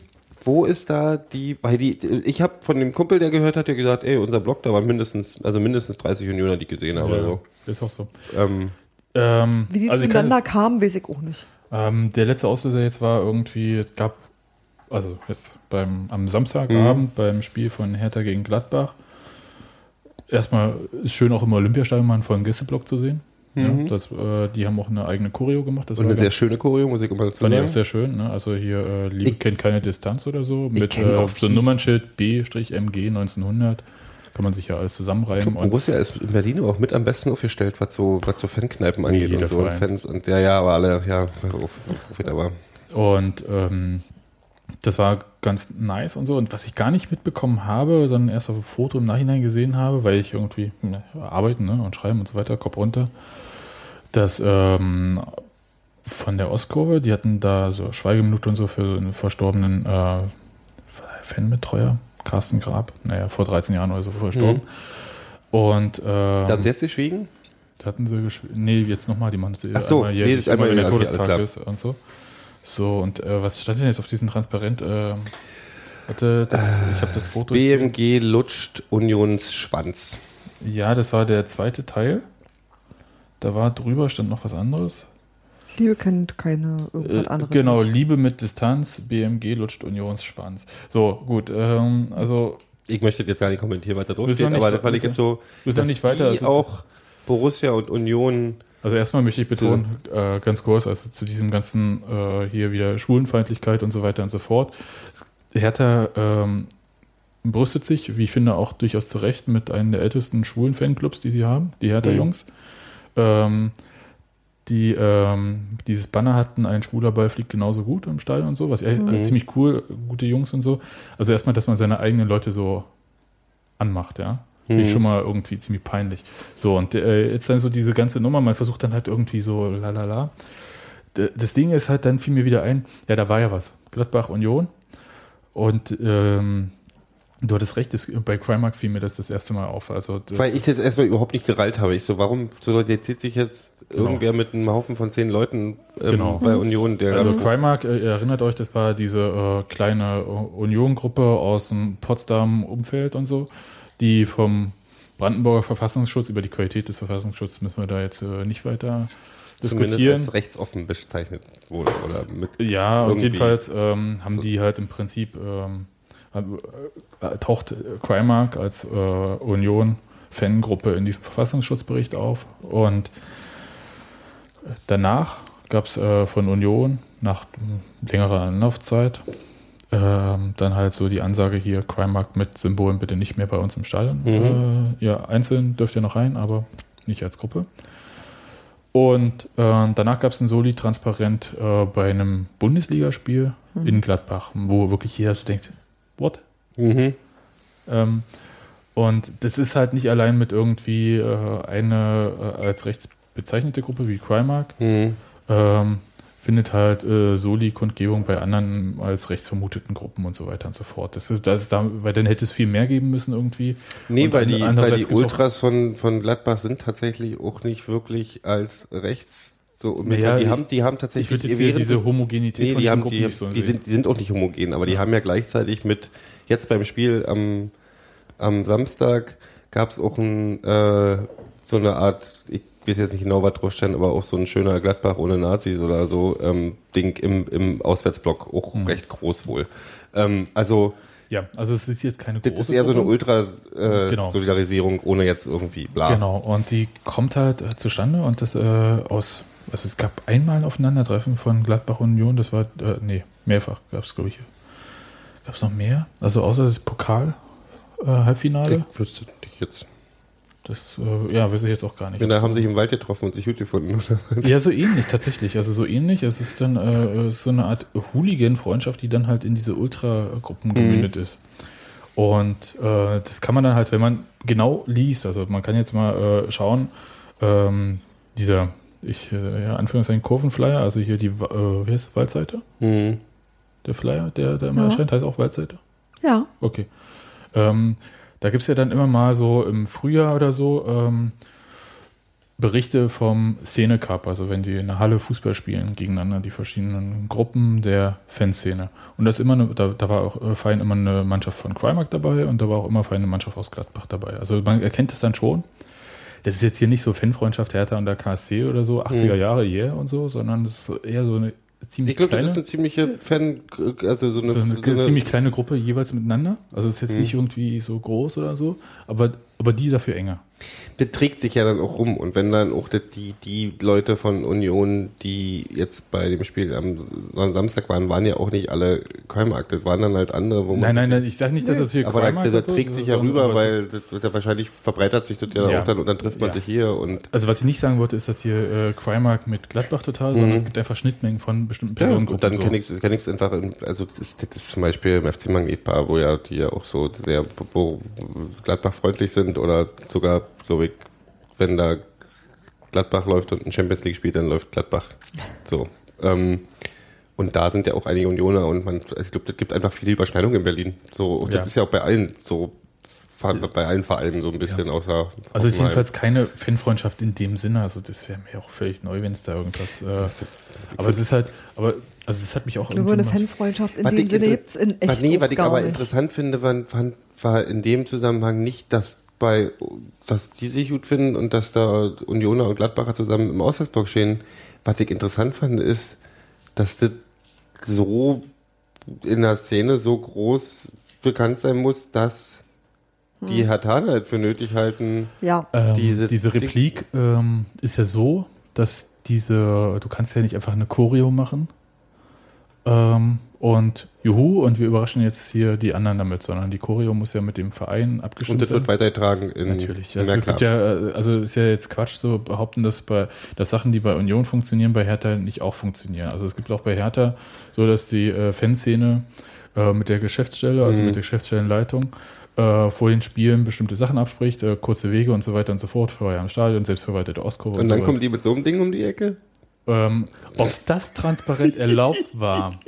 wo ist da die, weil die, ich habe von dem Kumpel, der gehört hat, der gesagt, ey, unser Blog, da waren mindestens, also mindestens 30 Unioner, die ich gesehen haben. Ja, Also, Ist auch so. ähm, Ähm, Wie die also zueinander kamen, weiß ich auch nicht. Ähm, der letzte Auslöser jetzt war irgendwie, es gab, also jetzt beim, am Samstagabend beim Spiel von Hertha gegen Gladbach. Erstmal ist schön auch im Olympiastadion mal einen vollen Gästeblock zu sehen. Ja, das, äh, die haben auch eine eigene Choreo gemacht. Das und eine sehr schöne Choreo, muss ich immer dazu fand ich sagen. auch sehr schön. Ne? Also hier äh, Liebe Ich- kennt keine Distanz oder so. Mit äh, so einem Nummernschild B-MG 1900. Kann man sich ja alles zusammenreimen. und- Borussia ist in Berlin auch mit am besten aufgestellt, was so, was so Fankneipen angeht und so. Und. Fans und ja, ja, aber alle, ja, auf, auf wieder aber. Und ähm, das war ganz nice und so. Und was ich gar nicht mitbekommen habe, sondern erst auf dem Foto im Nachhinein gesehen habe, weil ich irgendwie ne, arbeiten ne, und schreiben und so weiter, Kopf runter, dass ähm, von der Ostkurve, die hatten da so Schweigeminute und so für einen verstorbenen äh, Fanbetreuer, Carsten Grab, naja, vor 13 Jahren oder so verstorben. Und ähm, Da haben sie jetzt geschwiegen? da hatten sie gesch- Nee, jetzt nochmal, die machen das Ach so, einmal jährlich, einmal immer wenn der okay, Todestag ist und so. So, und äh, was stand denn jetzt auf diesem Transparent? Äh, warte, das, ich habe das Foto. BMG lutscht Unionsschwanz. Ja, das war der zweite Teil. Da war drüber, stand noch was anderes. Liebe kennt keine irgendwas Äh, anderes. genau, nicht. Liebe mit Distanz, BMG lutscht Unionsschwanz. So, gut, ähm, also Ich möchte jetzt gar nicht kommentieren, was da drauf steht, aber das fand ich jetzt so, dass nicht weiter, die also- auch Borussia und Union Also erstmal möchte ich betonen, äh, ganz kurz, also zu diesem ganzen äh, hier wieder Schwulenfeindlichkeit und so weiter und so fort. Hertha ähm, brüstet sich, wie ich finde, auch durchaus zu Recht mit einem der ältesten schwulen Fanclubs, die sie haben, die Hertha-Jungs. Ähm, die, ähm, dieses Banner hatten, ein schwuler Ball fliegt genauso gut im Stadion und so, was echt äh, ziemlich cool, gute Jungs und so. Also erstmal, dass man seine eigenen Leute so anmacht, ja. Finde ich schon mal irgendwie ziemlich peinlich. So, und äh, jetzt dann so diese ganze Nummer, man versucht dann halt irgendwie so lalala. D- Das Ding ist halt, dann fiel mir wieder ein, ja, da war ja was. Gladbach Union. Und ähm, du hattest recht, das, bei Crimark fiel mir das das erste Mal auf. Also Weil ich das erstmal überhaupt nicht gereilt habe. Ich so, warum solidariert sich jetzt Genau. irgendwer mit einem Haufen von zehn Leuten ähm, Genau. bei Union? Der Also Crimark, äh, ihr erinnert euch, das war diese äh, kleine Union-Gruppe aus dem Potsdam-Umfeld und so, die vom Brandenburger Verfassungsschutz, über die Qualität des Verfassungsschutzes müssen wir da jetzt äh, nicht weiter zumindest diskutieren. als rechtsoffen bezeichnet wurde. Oder mit Ja, und jedenfalls ähm, haben So. die halt im Prinzip, ähm, äh, taucht Crimark als äh, Union-Fangruppe in diesem Verfassungsschutzbericht auf. Und danach gab es äh, von Union nach längerer Anlaufzeit ähm, dann halt so die Ansage hier, Crimark mit Symbolen bitte nicht mehr bei uns im Stadion. Mhm. Äh, ja, einzeln dürft ihr noch rein, aber nicht als Gruppe. Und äh, danach gab es ein Soli-Transparent äh, bei einem Bundesligaspiel in Gladbach, wo wirklich jeder so denkt, what? Mhm. Ähm, und das ist halt nicht allein mit irgendwie äh, eine äh, als rechts bezeichnete Gruppe wie Crimark, Mhm. ähm, findet halt äh, Soli-Kundgebung bei anderen als rechtsvermuteten Gruppen und so weiter und so fort. Das ist, das ist da, weil dann hätte es viel mehr geben müssen irgendwie. Nee, Und weil die, weil die Ultras von, von Gladbach sind tatsächlich auch nicht wirklich als rechts so unbekannt. Naja, die, haben, die haben Ich tatsächlich würde jetzt diese Homogenität Nee, von die, haben, Gruppen die, nicht so die, sehen. sind, die sind auch nicht homogen, aber die haben ja gleichzeitig mit, jetzt beim Spiel am, am Samstag gab es auch ein, äh, so eine Art, ich weiß jetzt nicht genau, was drauf stand, aber auch so ein schöner Gladbach ohne Nazis oder so, ähm, Ding im, im Auswärtsblock, auch Mhm. recht groß wohl. Ähm, also, Ja, also es ist jetzt keine große das ist eher so eine Gruppe. Genau. Ultra-Solidarisierung, ohne jetzt irgendwie bla. Genau, und die kommt halt äh, zustande und das äh, aus, also es gab einmal ein Aufeinandertreffen von Gladbach und Union, das war, äh, nee, mehrfach gab es, glaube ich. Gab es noch mehr? Also außer das Pokal-Halbfinale, Ich wüsste nicht jetzt. das, äh, ja, weiß ich jetzt auch gar nicht. Da haben sich im Wald getroffen und sich gut gefunden, oder? Ja, so ähnlich tatsächlich. Also so ähnlich. Es ist dann äh, so eine Art Hooligan-Freundschaft, die dann halt in diese Ultragruppen gemündet ist. Und äh, das kann man dann halt, wenn man genau liest, also man kann jetzt mal äh, schauen, ähm, dieser, ich, äh, ja, Anführungszeichen Kurvenflyer, also hier die, äh, wie heißt das, Waldseite? Mhm. Der Flyer, der da immer Ja. erscheint, heißt auch Waldseite? Ja. Okay. Ähm, da gibt es ja dann immer mal so im Frühjahr oder so ähm, Berichte vom Szene Cup, also wenn die in der Halle Fußball spielen gegeneinander, die verschiedenen Gruppen der Fanszene. Und das immer eine, da, da war auch äh, fein immer eine Mannschaft von Crimark dabei und da war auch immer fein eine Mannschaft aus Gladbach dabei. Also man erkennt es dann schon. Das ist jetzt hier nicht so Fanfreundschaft Hertha und der KSC oder so, 80er Jahre, yeah und so, sondern das ist eher so eine ziemlich Ich glaube, kleine das ist eine ziemliche Fan, also so eine, so eine, so eine- ziemlich kleine Gruppe jeweils miteinander. Also es ist jetzt Mhm. nicht irgendwie so groß oder so, aber, aber die dafür enger. Das trägt sich ja dann auch rum. Und wenn dann auch die, die Leute von Union, die jetzt bei dem Spiel am, am Samstag waren, waren ja auch nicht alle Keimarkt. Das waren dann halt andere, wo man. Nein, nein, nein, ich sage nicht, dass das hier aber da, das, trägt sich ja rüber, weil das- wahrscheinlich verbreitert sich das ja, Ja. auch dann und dann trifft man Ja. sich hier und. Also was ich nicht sagen wollte, ist, dass hier äh, Crimark mit Gladbach total, sondern es gibt einfach Schnittmengen von bestimmten Mhm. Ja, Personengruppen. und dann kann ich ich's einfach, in, also das, ist- das ist zum Beispiel im FC Magnetbar, wo ja die ja auch so sehr wo Gladbach freundlich sind oder sogar, glaube ich, wenn da Gladbach läuft und ein Champions League spielt, dann läuft Gladbach. So. Ähm, und da sind ja auch einige Unioner und man, also ich glaube, das gibt einfach viele Überschneidungen in Berlin. So, und Ja. das ist ja auch bei allen so, bei allen Vereinen so ein bisschen außer. Also es ist jedenfalls keine Fanfreundschaft in dem Sinne. Also das wäre mir auch völlig neu, wenn es da irgendwas. Äh, aber es ist halt, aber also das hat mich auch Ich glaube, eine Fanfreundschaft in Was dem Sinne gibt es in echt was, nee, auch was ich aber nicht. interessant finde, war, war in dem Zusammenhang nicht, dass bei, dass die sich gut finden und dass da Unioner und Gladbacher zusammen im Auswärtsblock stehen. Was ich interessant fand, ist, dass das so in der Szene so groß bekannt sein muss, dass die Hm. Hatana halt für nötig halten. Ja. Ähm, Diese- diese, Replik ähm, ist ja so, dass diese, du kannst ja nicht einfach eine Choreo machen ähm, und juhu und wir überraschen jetzt hier die anderen damit, sondern die Choreo muss ja mit dem Verein Und abgestimmt das sein. wird weitergetragen in Natürlich. Also es gibt ja, also es ist ja jetzt Quatsch so behaupten, dass bei dass Sachen, die bei Union funktionieren, bei Hertha nicht auch funktionieren. Also es gibt auch bei Hertha so, dass die äh, Fanszene äh, mit der Geschäftsstelle, also Mhm. mit der Geschäftsstellenleitung, äh, vor den Spielen bestimmte Sachen abspricht, äh, kurze Wege und so weiter und so fort, vorher am Stadion, selbstverwaltete Ostkurve Und so dann weiter. kommen die mit so einem Ding um die Ecke? Ähm, ob das transparent erlaubt war,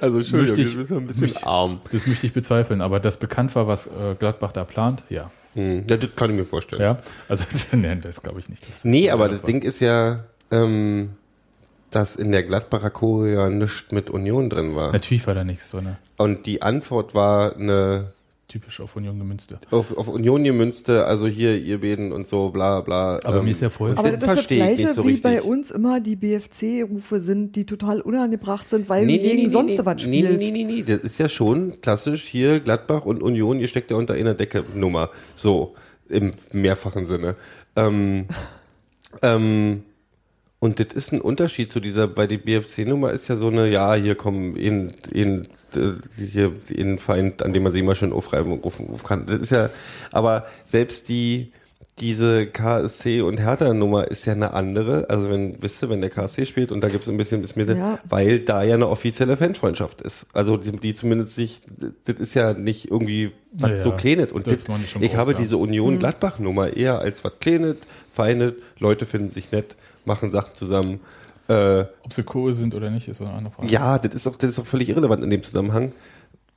Also Entschuldigung, Möchte ich- das ist ja ein bisschen mich- arm. das möchte ich bezweifeln, aber dass bekannt war, was äh, Gladbach da plant, ja. Hm, ja, das kann ich mir vorstellen. Ja, also nein, das glaube ich nicht. Das Nee, aber das Ding ist ja, ähm, dass in der Gladbacher Choreo ja nichts mit Union drin war. Natürlich war da nichts drin. Und die Antwort war eine Typisch auf Union gemünzt. auf, auf Union gemünzte, also hier ihr Beden und so, bla bla. Aber ähm, mir ist ja vorher- Aber das ist das Gleiche, so wie bei uns immer die BFC-Rufe sind, die total unangebracht sind, weil Nee, du nee, gegen nee, sonst nee, was nee, spielst. nee, nee, nee, das ist ja schon klassisch hier Gladbach und Union, ihr steckt ja unter einer Decke Nummer. So, im mehrfachen Sinne. Ähm, ähm, und das ist ein Unterschied zu dieser, bei der BFC-Nummer ist ja so eine, ja, hier kommen in, in, äh, hier, in Feind, an dem man sich immer schön aufreiben rufen, rufen kann. Das ist ja, aber selbst die, diese KSC und Hertha-Nummer ist ja eine andere. Also wenn, wisst ihr, wenn der KSC spielt und da gibt es ein bisschen bis Mitte, Ja. weil da ja eine offizielle Fanfreundschaft ist. Also die, die zumindest sich, das ist ja nicht irgendwie was Ja, ja. so klenet. Und Das ich groß habe haben. diese Union-Gladbach-Nummer eher als was klenet, feinet, Leute finden sich nett, machen Sachen zusammen. Äh, Ob sie cool sind oder nicht, ist so eine andere Frage. ja, das ist auch, das ist auch völlig irrelevant in dem Zusammenhang.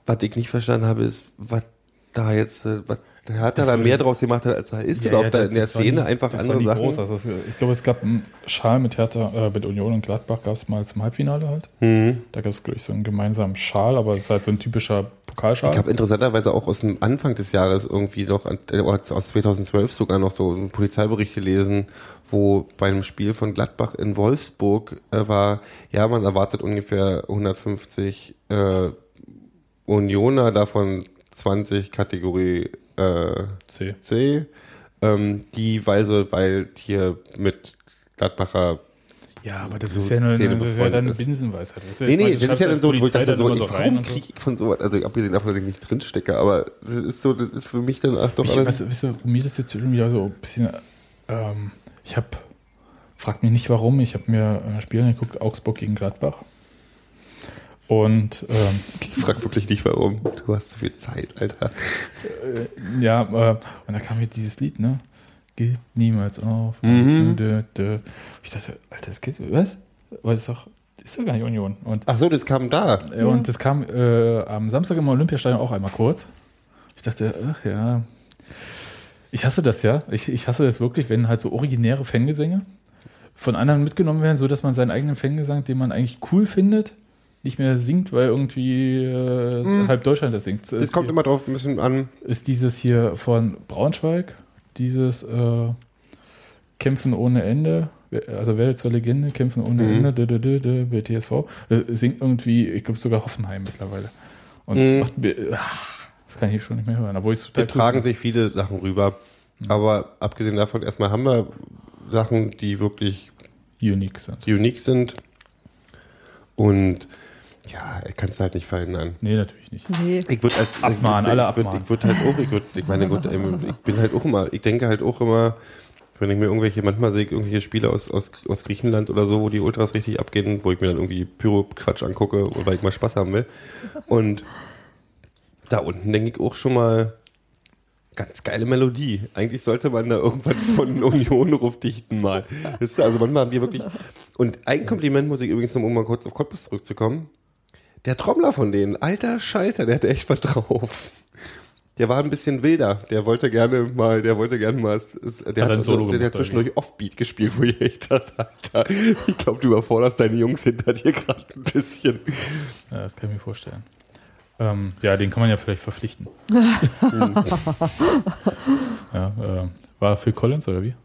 Was ich nicht verstanden habe, ist, was da jetzt, äh, was der hat da Das war mehr draus gemacht als er ist, Ja, oder ob ja, da das- in der Szene die- einfach andere Sachen. Groß, also ich glaube, es gab einen Schal mit Hertha, äh, mit Union und Gladbach gab es mal zum Halbfinale halt. Mhm. Da gab es, glaube ich, so einen gemeinsamen Schal, aber es ist halt so ein typischer Pokalschal. Ich habe interessanterweise auch aus dem Anfang des Jahres irgendwie noch, äh, aus 2012 sogar noch so einen Polizeibericht gelesen, wo bei einem Spiel von Gladbach in Wolfsburg äh, war, ja, man erwartet ungefähr 150 äh, Unioner, davon 20 Kategorie äh, C. C, ähm, die Weise, weil hier mit Gladbacher Ja, aber das so ist ja, nur, Szene das ist ja dann eine ist. Binsenweisheit. Das ist Nee, nee, das ist ja dann so, wo ich dachte dann so, rein warum so. kriege ich von sowas, also abgesehen davon, dass ich nicht drinstecke, aber das ist so, das ist für mich dann auch doch Ich, alles, weißt, du- mir das jetzt irgendwie so ein bisschen, ähm, ich habe, frag mich nicht warum, ich habe mir ein Spiel angeguckt, Augsburg gegen Gladbach. Und ähm, ich frag wirklich nicht warum, du hast zu viel Zeit, Alter. ja, äh, und da kam mir dieses Lied, ne? Gib niemals auf. Mhm. Dö, dö. Ich dachte, Alter, das geht, was? Weil das ist doch, das ist doch gar nicht Union. Und, Ach so, das kam da. äh, und das kam äh, am Samstag im Olympiastadion auch einmal kurz. Ich dachte, ach ja. Ich hasse das ja. Ich, ich hasse das wirklich, wenn halt so originäre Fangesänge von anderen mitgenommen werden, so dass man seinen eigenen Fangesang, den man eigentlich cool findet, nicht mehr singt, weil irgendwie äh, halb Deutschland das singt. Das Ist kommt hier- immer drauf ein bisschen an. ist dieses hier von Braunschweig, dieses äh, Kämpfen ohne Ende, also Welt zur Legende, Kämpfen ohne Mhm. Ende, dö, dö, dö, BTSV, äh, singt irgendwie, ich glaube sogar Hoffenheim mittlerweile. Und Mhm. das macht mir, ah, das kann ich schon nicht mehr hören, obwohl Da tragen sich viele Sachen rüber. Aber abgesehen davon, erstmal haben wir Sachen, die wirklich unique sind. unique sind. Und ja, kannst du halt nicht verhindern. Nee, natürlich nicht. Nee. Ich würde als Abmahnen, ich, alle ich würd, abmahnen. Ich würde halt auch, ich würde, ich meine, gut, ähm, ich bin halt auch immer, ich denke halt auch immer, wenn ich mir irgendwelche, manchmal sehe ich irgendwelche Spiele aus, aus, aus Griechenland oder so, wo die Ultras richtig abgehen, wo ich mir dann irgendwie Pyro-Quatsch angucke, weil ich mal Spaß haben will. Und da unten denke ich auch schon mal, ganz geile Melodie. Eigentlich sollte man da irgendwas von Union rufdichten mal. Also manchmal haben die wirklich, und ein Kompliment muss ich übrigens noch um mal kurz auf Cottbus zurückzukommen. Der Trommler von denen, alter Schalter, der hatte echt was drauf. Der war ein bisschen wilder. Der wollte gerne mal, der wollte gerne mal, der Hat hat, ein also, der, der hat zwischendurch Offbeat gespielt, wo ich echt dachte, Alter, ich glaube, du überforderst deine Jungs hinter dir gerade ein bisschen. Ja, das kann ich mir vorstellen. Ähm, ja, den kann man ja vielleicht verpflichten. ja, äh, war Phil Collins oder wie?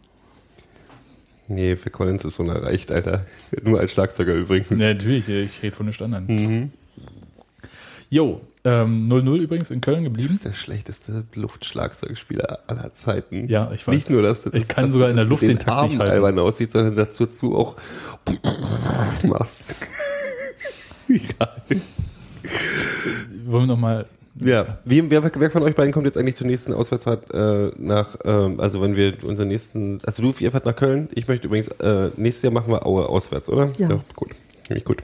Nee, für Collins ist so erreicht, Alter. Nur als Schlagzeuger übrigens. Ja, natürlich, ich rede von den Standards. Mhm. Jo, ähm, 0-0 übrigens in Köln Du geblieben. bist der schlechteste Luftschlagzeugspieler aller Zeiten. Ja, ich weiß. Nicht nur, dass du Ich kann sogar in der Luft den Takt nicht Armen halten. albern aussieht, sondern dass du dazu auch machst. Egal. Wollen wir nochmal. Ja, wie, wer, wer von euch beiden kommt jetzt eigentlich zur nächsten Auswärtsfahrt äh, nach, ähm, also wenn wir unseren nächsten, also du, ihr fahrt nach Köln, ich möchte übrigens, äh, nächstes Jahr machen wir Aue auswärts, oder? Ja. gut, nämlich gut.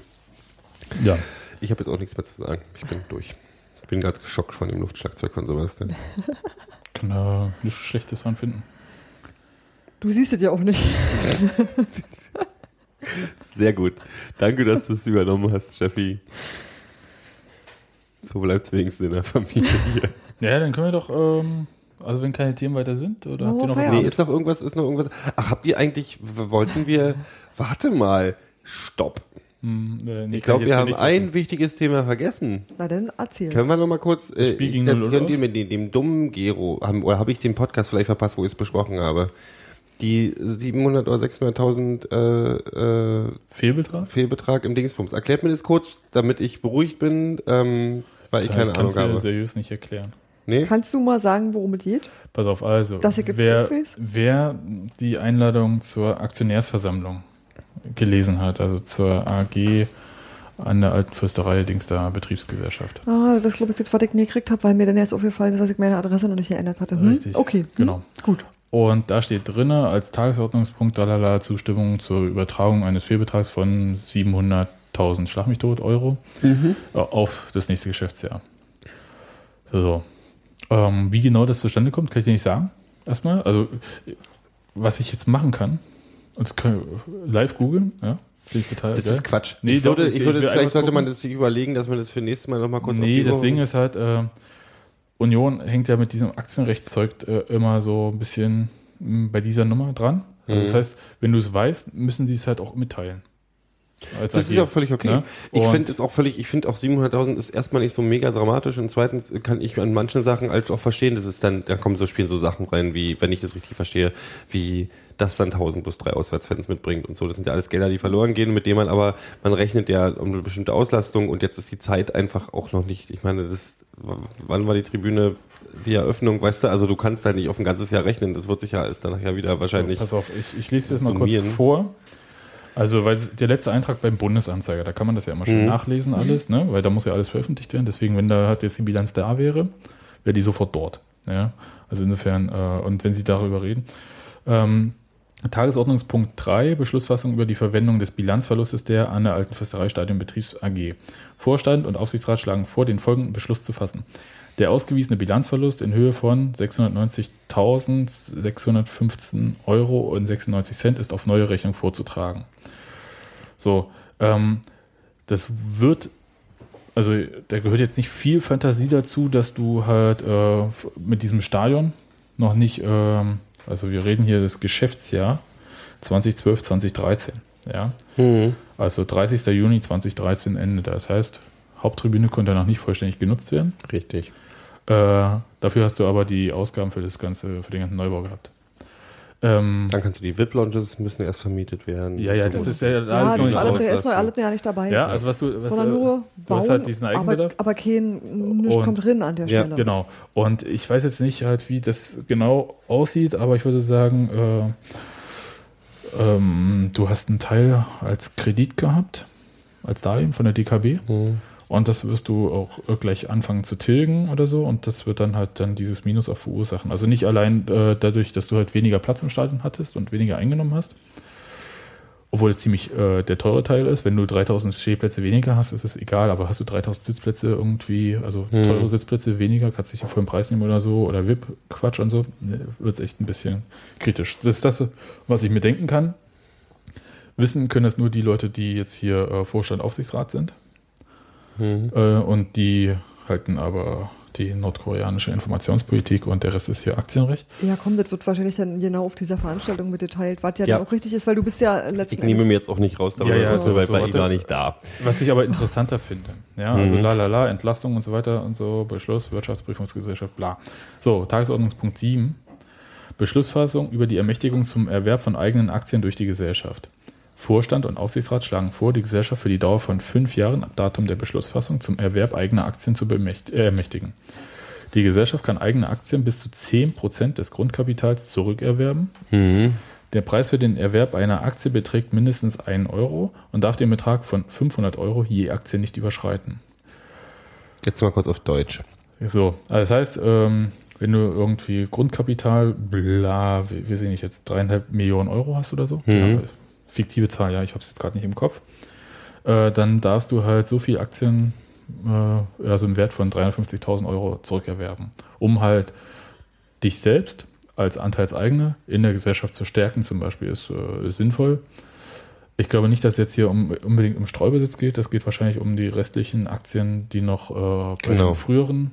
Ja, Ich habe jetzt auch nichts mehr zu sagen, ich bin durch. Ich bin gerade geschockt von dem Luftschlagzeug von Sebastian. kann da nichts Schlechtes dran finden. Du siehst es ja auch nicht. Sehr gut. Danke, dass du es übernommen hast, Steffi. So bleibt es wenigstens in der Familie. Ja, dann können wir doch, ähm, also wenn keine Themen weiter sind, oder habt ihr noch was? Nee, ist noch irgendwas, ist noch irgendwas. Ach, habt ihr eigentlich, wollten wir, warte mal, stopp. Hm, äh, nee, Ich glaube, wir haben ein drücken. wichtiges Thema vergessen. Na dann erzähl. Können wir noch mal kurz, äh, Spiel gegen das 0 könnt ihr mit dem, dem dummen Gero, haben, oder habe ich den Podcast vielleicht verpasst, wo ich es besprochen habe? Die 700 oder 600.000 äh, äh, Fehlbetrag? Fehlbetrag im Dingsbums. Erklärt mir das kurz, damit ich beruhigt bin, ähm, weil ich keine Kann Ahnung ich dir habe. seriös nicht erklären. Nee? Kannst du mal sagen, worum es geht? Pass auf, also, Dass ihr wer, wer die Einladung zur Aktionärsversammlung gelesen hat, also zur AG an der Alten Fürsterei Dingster Betriebsgesellschaft. Ah, das glaube ich, das, was ich nie gekriegt habe, weil mir dann erst aufgefallen ist, dass ich meine Adresse noch nicht geändert hatte. Hm? Richtig, Okay. Hm? genau. Gut. Und da steht drinne als Tagesordnungspunkt dalala, Zustimmung zur Übertragung eines Fehlbetrags von 700.000 Schlag mich tot Euro Mhm. äh, auf das nächste Geschäftsjahr. So. Ähm, wie genau das zustande kommt, kann ich dir nicht sagen. Erstmal. Also, was ich jetzt machen kann, das kann ich live googeln, ja, finde ich total Das geil. ist Quatsch. Nee, ich würde, ich würde will vielleicht sollte man gucken. das sich überlegen, dass man das für nächstes Mal nochmal kurz Nee, das Ding ist halt, äh, Union hängt ja mit diesem Aktienrechtszeug äh, immer so ein bisschen mh, bei dieser Nummer dran. Also Mhm. Das heißt, wenn du es weißt, müssen sie es halt auch mitteilen. Als Das ist AG. auch völlig okay. Ja? Ich Und- finde es auch völlig, ich finde auch 700.000 ist erstmal nicht so mega dramatisch und zweitens kann ich an manchen Sachen halt auch verstehen, dass es dann, da kommen so spielen so Sachen rein, wie, wenn ich das richtig verstehe, wie das dann 1000 plus drei Auswärtsfans mitbringt und so. Das sind ja alles Gelder, die verloren gehen, mit denen man aber, man rechnet ja um eine bestimmte Auslastung und jetzt ist die Zeit einfach auch noch nicht, ich meine, das, wann war die Tribüne, die Eröffnung, weißt du, also du kannst halt nicht auf ein ganzes Jahr rechnen, das wird sich ja alles dann nachher wieder wahrscheinlich. So, pass auf, ich, ich lese das mal kurz vor. Also, weil der letzte Eintrag beim Bundesanzeiger, da kann man das ja immer schön Mhm. nachlesen, alles, ne? weil da muss ja alles veröffentlicht werden. Deswegen, wenn da halt jetzt die Bilanz da wäre, wäre die sofort dort. Ja? Also insofern, äh, und wenn Sie darüber reden. Ähm, Tagesordnungspunkt 3, Beschlussfassung über die Verwendung des Bilanzverlustes der an der Alten Fürsterei Stadion Betriebs AG. Vorstand und Aufsichtsrat schlagen vor, den folgenden Beschluss zu fassen. Der ausgewiesene Bilanzverlust in Höhe von 690.615 Euro und 96 Cent ist auf neue Rechnung vorzutragen. So, ähm, das wird, also da gehört jetzt nicht viel Fantasie dazu, dass du halt äh, mit diesem Stadion noch nicht, ähm, also wir reden hier das Geschäftsjahr 2012, 2013, ja. Mhm. Also 30. Juni 2013 Ende. Das heißt, Haupttribüne konnte noch nicht vollständig genutzt werden. Richtig. Äh, dafür hast du aber die Ausgaben für das ganze, für den ganzen Neubau gehabt. Ähm, Dann kannst du die VIP-Lounges müssen erst vermietet werden. ja, ja, Du das ist ja Ja, alles das noch ist, nicht alles, raus. der ist noch alles ja nicht dabei. Ja, also was du, was, sondern nur du hast halt diesen Eigenbedarf. aber, aber kein, nichts Und- kommt drin an der Ja, Stelle. Genau. Und ich weiß jetzt nicht halt, wie das genau aussieht, aber ich würde sagen, äh, ähm, du hast einen Teil als Kredit gehabt, als Darlehen von der DKB. Mhm. Und das wirst du auch äh, gleich anfangen zu tilgen oder so. Und das wird dann halt dann dieses Minus auch verursachen. Also nicht allein äh, dadurch, dass du halt weniger Platz im Stadion hattest und weniger eingenommen hast. Obwohl es ziemlich äh, der teure Teil ist. Wenn du 3000 Stehplätze weniger hast, ist es egal. Aber hast du 3000 Sitzplätze irgendwie, also Mhm. teure Sitzplätze weniger, kannst du dich den vollen Preis nehmen oder so. Oder VIP-Quatsch und so, wird es echt ein bisschen kritisch. Das ist das, was ich mir denken kann. Wissen können das nur die Leute, die jetzt hier äh, Vorstand, Aufsichtsrat sind. Mhm. Äh, und die halten aber die nordkoreanische Informationspolitik und der Rest ist hier Aktienrecht. Ja, komm, das wird wahrscheinlich dann genau auf dieser Veranstaltung mitgeteilt, was ja, Ja. dann auch richtig ist, weil du bist ja letzten Ich nehme mir jetzt auch nicht raus, darüber Ja, ja, wir bei, so, bei warte. ihm war nicht da. Was ich aber interessanter finde. Ja, also Mhm. la la la, Entlastung und so weiter und so, Beschluss, Wirtschaftsprüfungsgesellschaft, bla. So, Tagesordnungspunkt 7. Beschlussfassung über die Ermächtigung zum Erwerb von eigenen Aktien durch die Gesellschaft. Vorstand und Aufsichtsrat schlagen vor, die Gesellschaft für die Dauer von fünf Jahren ab Datum der Beschlussfassung zum Erwerb eigener Aktien zu äh, ermächtigen. Die Gesellschaft kann eigene Aktien bis zu 10% des Grundkapitals zurückerwerben. Mhm. Der Preis für den Erwerb einer Aktie beträgt mindestens 1 Euro und darf den Betrag von 500 Euro je Aktie nicht überschreiten. Jetzt mal kurz auf Deutsch. So, also das heißt, ähm, wenn du irgendwie Grundkapital, bla, wir, wir sehen nicht jetzt, dreieinhalb Millionen Euro hast oder so, Mhm. ja, fiktive Zahl, ja, ich habe es jetzt gerade nicht im Kopf, äh, dann darfst du halt so viel Aktien, äh, also im Wert von 350.000 Euro zurückerwerben, um halt dich selbst als Anteilseigner in der Gesellschaft zu stärken, zum Beispiel, ist, äh, ist sinnvoll. Ich glaube nicht, dass es jetzt hier um, unbedingt um Streubesitz geht. Das geht wahrscheinlich um die restlichen Aktien, die noch äh, bei Genau. den früheren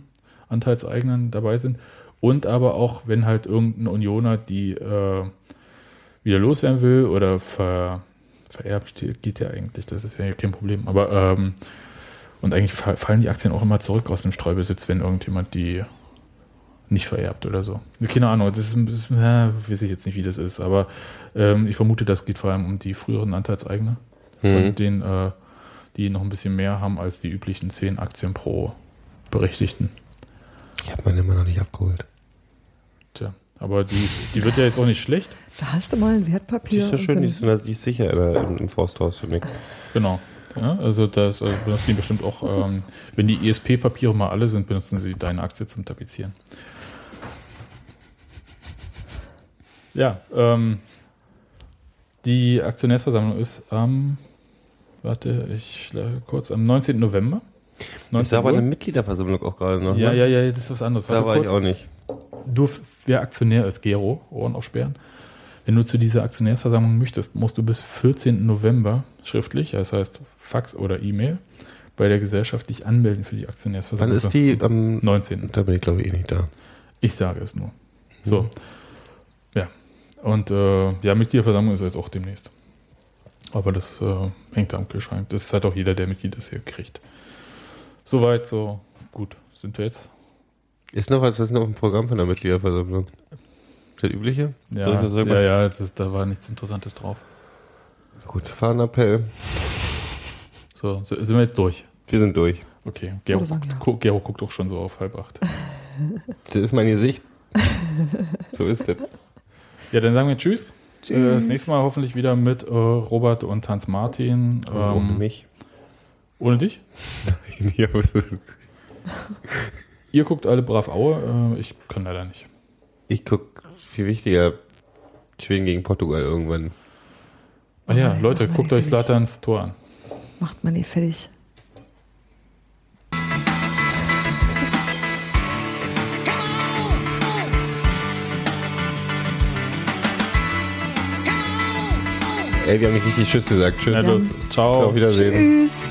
Anteilseignern dabei sind. Und aber auch, wenn halt irgendein Unioner die äh, wieder loswerden will oder ver, vererbt, geht ja eigentlich. Das ist ja kein Problem. Aber ähm, und eigentlich fa- fallen die Aktien auch immer zurück aus dem Streubesitz, wenn irgendjemand die nicht vererbt oder so. Keine Ahnung, das ist, das ist ja, weiß ich jetzt nicht, wie das ist, aber ähm, ich vermute, das geht vor allem um die früheren Anteilseigner, von Mhm. denen, äh, die noch ein bisschen mehr haben als die üblichen 10 Aktien pro Berechtigten. Ich habe meine immer noch nicht abgeholt. Tja, aber die, die wird ja jetzt auch nicht schlecht. Da hast du mal ein Die Wertpapier. ist ja schön, die ist, die ist sicher der- im, im Forsthaus für mich. Genau. Ja, also das also benutzen die bestimmt auch, ähm, wenn die ESP-Papiere mal alle sind, benutzen sie deine Aktie zum Tapezieren. Ja, ähm, die Aktionärsversammlung ist am, warte, ich schlage kurz, am 19. November. Das ist aber Uhr. eine Mitgliederversammlung auch gerade noch. Ja, ne? ja, ja, das ist was anderes. Da Warte war kurz. ich auch nicht. Du, wer Aktionär ist, Gero, Ohren aufsperren. Wenn du zu dieser Aktionärsversammlung möchtest, musst du bis 14. November schriftlich, das heißt Fax oder E-Mail, bei der Gesellschaft dich anmelden für die Aktionärsversammlung. ist die? Am 19. da bin ich glaube ich eh nicht da. Ich sage es nur. So. Ja. Und äh, ja, Mitgliederversammlung ist jetzt auch demnächst. Aber das äh, hängt am Kühlschrank. Das ist halt auch jeder, der Mitglied ist, hier kriegt. Soweit, so gut. Sind wir jetzt? Ist noch was, was ist noch im Programm von der Mitgliederversammlung? Das übliche? Ja, das ja, ja ist, da war nichts Interessantes drauf. Gut, Fahnenappell. So, so, sind wir jetzt durch. Wir sind durch. Okay, Gero, sagen, ja. gu- Gero guckt auch schon so auf halb acht. Das ist mein Gesicht. so ist es. Ja, dann sagen wir Tschüss. Tschüss. Äh, Das nächste Mal hoffentlich wieder mit äh, Robert und Hans Martin. Ohne Ähm, mich. ohne dich? Ja, Ihr guckt alle brav Aue. Äh, ich kann leider nicht. ich guck viel wichtiger Schweden gegen Portugal irgendwann. Ah ja, Nein, Leute, guckt die euch. Slatans Tor an. Macht man nicht fertig. Ey, wir haben nicht richtig Tschüss gesagt. Tschüss. Also, ciao. Auf Wiedersehen. Tschüss.